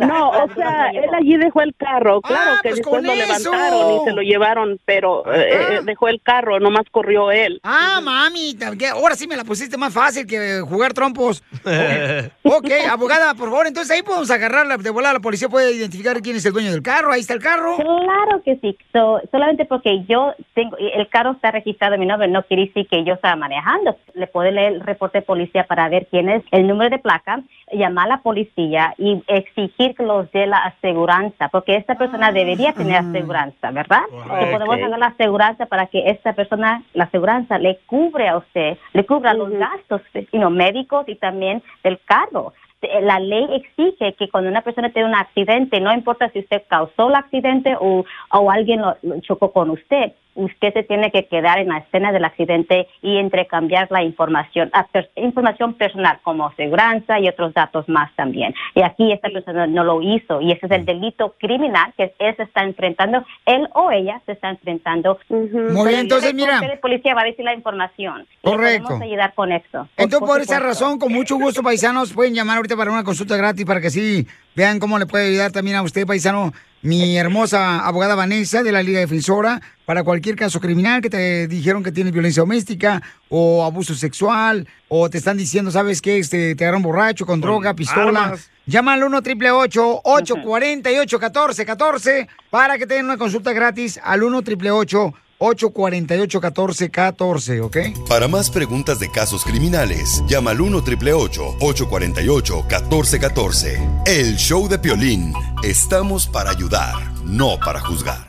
No, o sea, él allí dejó el carro. Claro que pues después lo eso. levantaron y se lo llevaron, pero eh, eh, dejó el carro, nomás corrió él. Ah, mami, ahora sí me la pusiste más fácil que jugar trompos. ok, abogada, por favor, entonces ahí podemos agarrarla de volar. La policía puede identificar quién es el dueño del carro. Ahí está el carro. Claro que sí. So, solamente porque yo tengo, el carro está registrado en mi nombre, no quiere decir que yo estaba manejando. Le puede leer el reporte de policía para ver quién es el número de placa, llamar a la policía y exigir que los dé la aseguranza, porque esta persona debería tener aseguranza, ¿verdad? Que podemos hacer la aseguranza para que esta persona, la aseguranza, le cubre a usted, le cubra los gastos you know, médicos y también del carro. Eh, La ley exige que cuando una persona tiene un accidente, no importa si usted causó el accidente o, o alguien lo, lo chocó con usted, usted se tiene que quedar en la escena del accidente y intercambiar la información, información personal como aseguranza y otros datos más también. Y aquí esta persona no lo hizo y ese es el delito criminal que él se está enfrentando, él o ella se está enfrentando. Muy bien, entonces, mira. El policía va a decir la información. Correcto. podemos ayudar con eso. Entonces, por esa razón, con mucho gusto, paisanos, pueden llamar ahorita para una consulta gratis para que sí vean cómo le puede ayudar también a usted, paisano, mi hermosa abogada Vanessa de la Liga Defensora, para cualquier caso criminal que te dijeron que tienes violencia doméstica o abuso sexual o te están diciendo, ¿sabes qué? Este, te agarran borracho con droga, pistola. armas. Llama al 1 888 848 1414 para que te den una consulta gratis al 1 888 848 1414 ¿ok? Para más preguntas de casos criminales, llama al 1 848 1414 El show de Piolín. Estamos para ayudar, no para juzgar.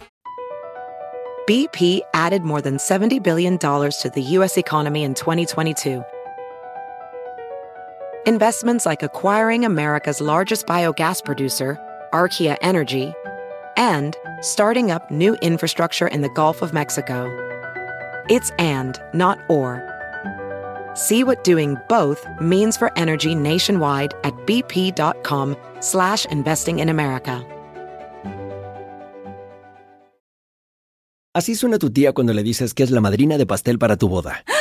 BP added more than $70 billion to the U.S. economy in 2022. Investments like acquiring America's largest biogas producer, Archaea Energy, and starting up new infrastructure in the Gulf of Mexico. It's and, not or. See what doing both means for energy nationwide at bp.com slash investing in America. Así suena tu tía cuando le dices que es la madrina de pastel para tu boda.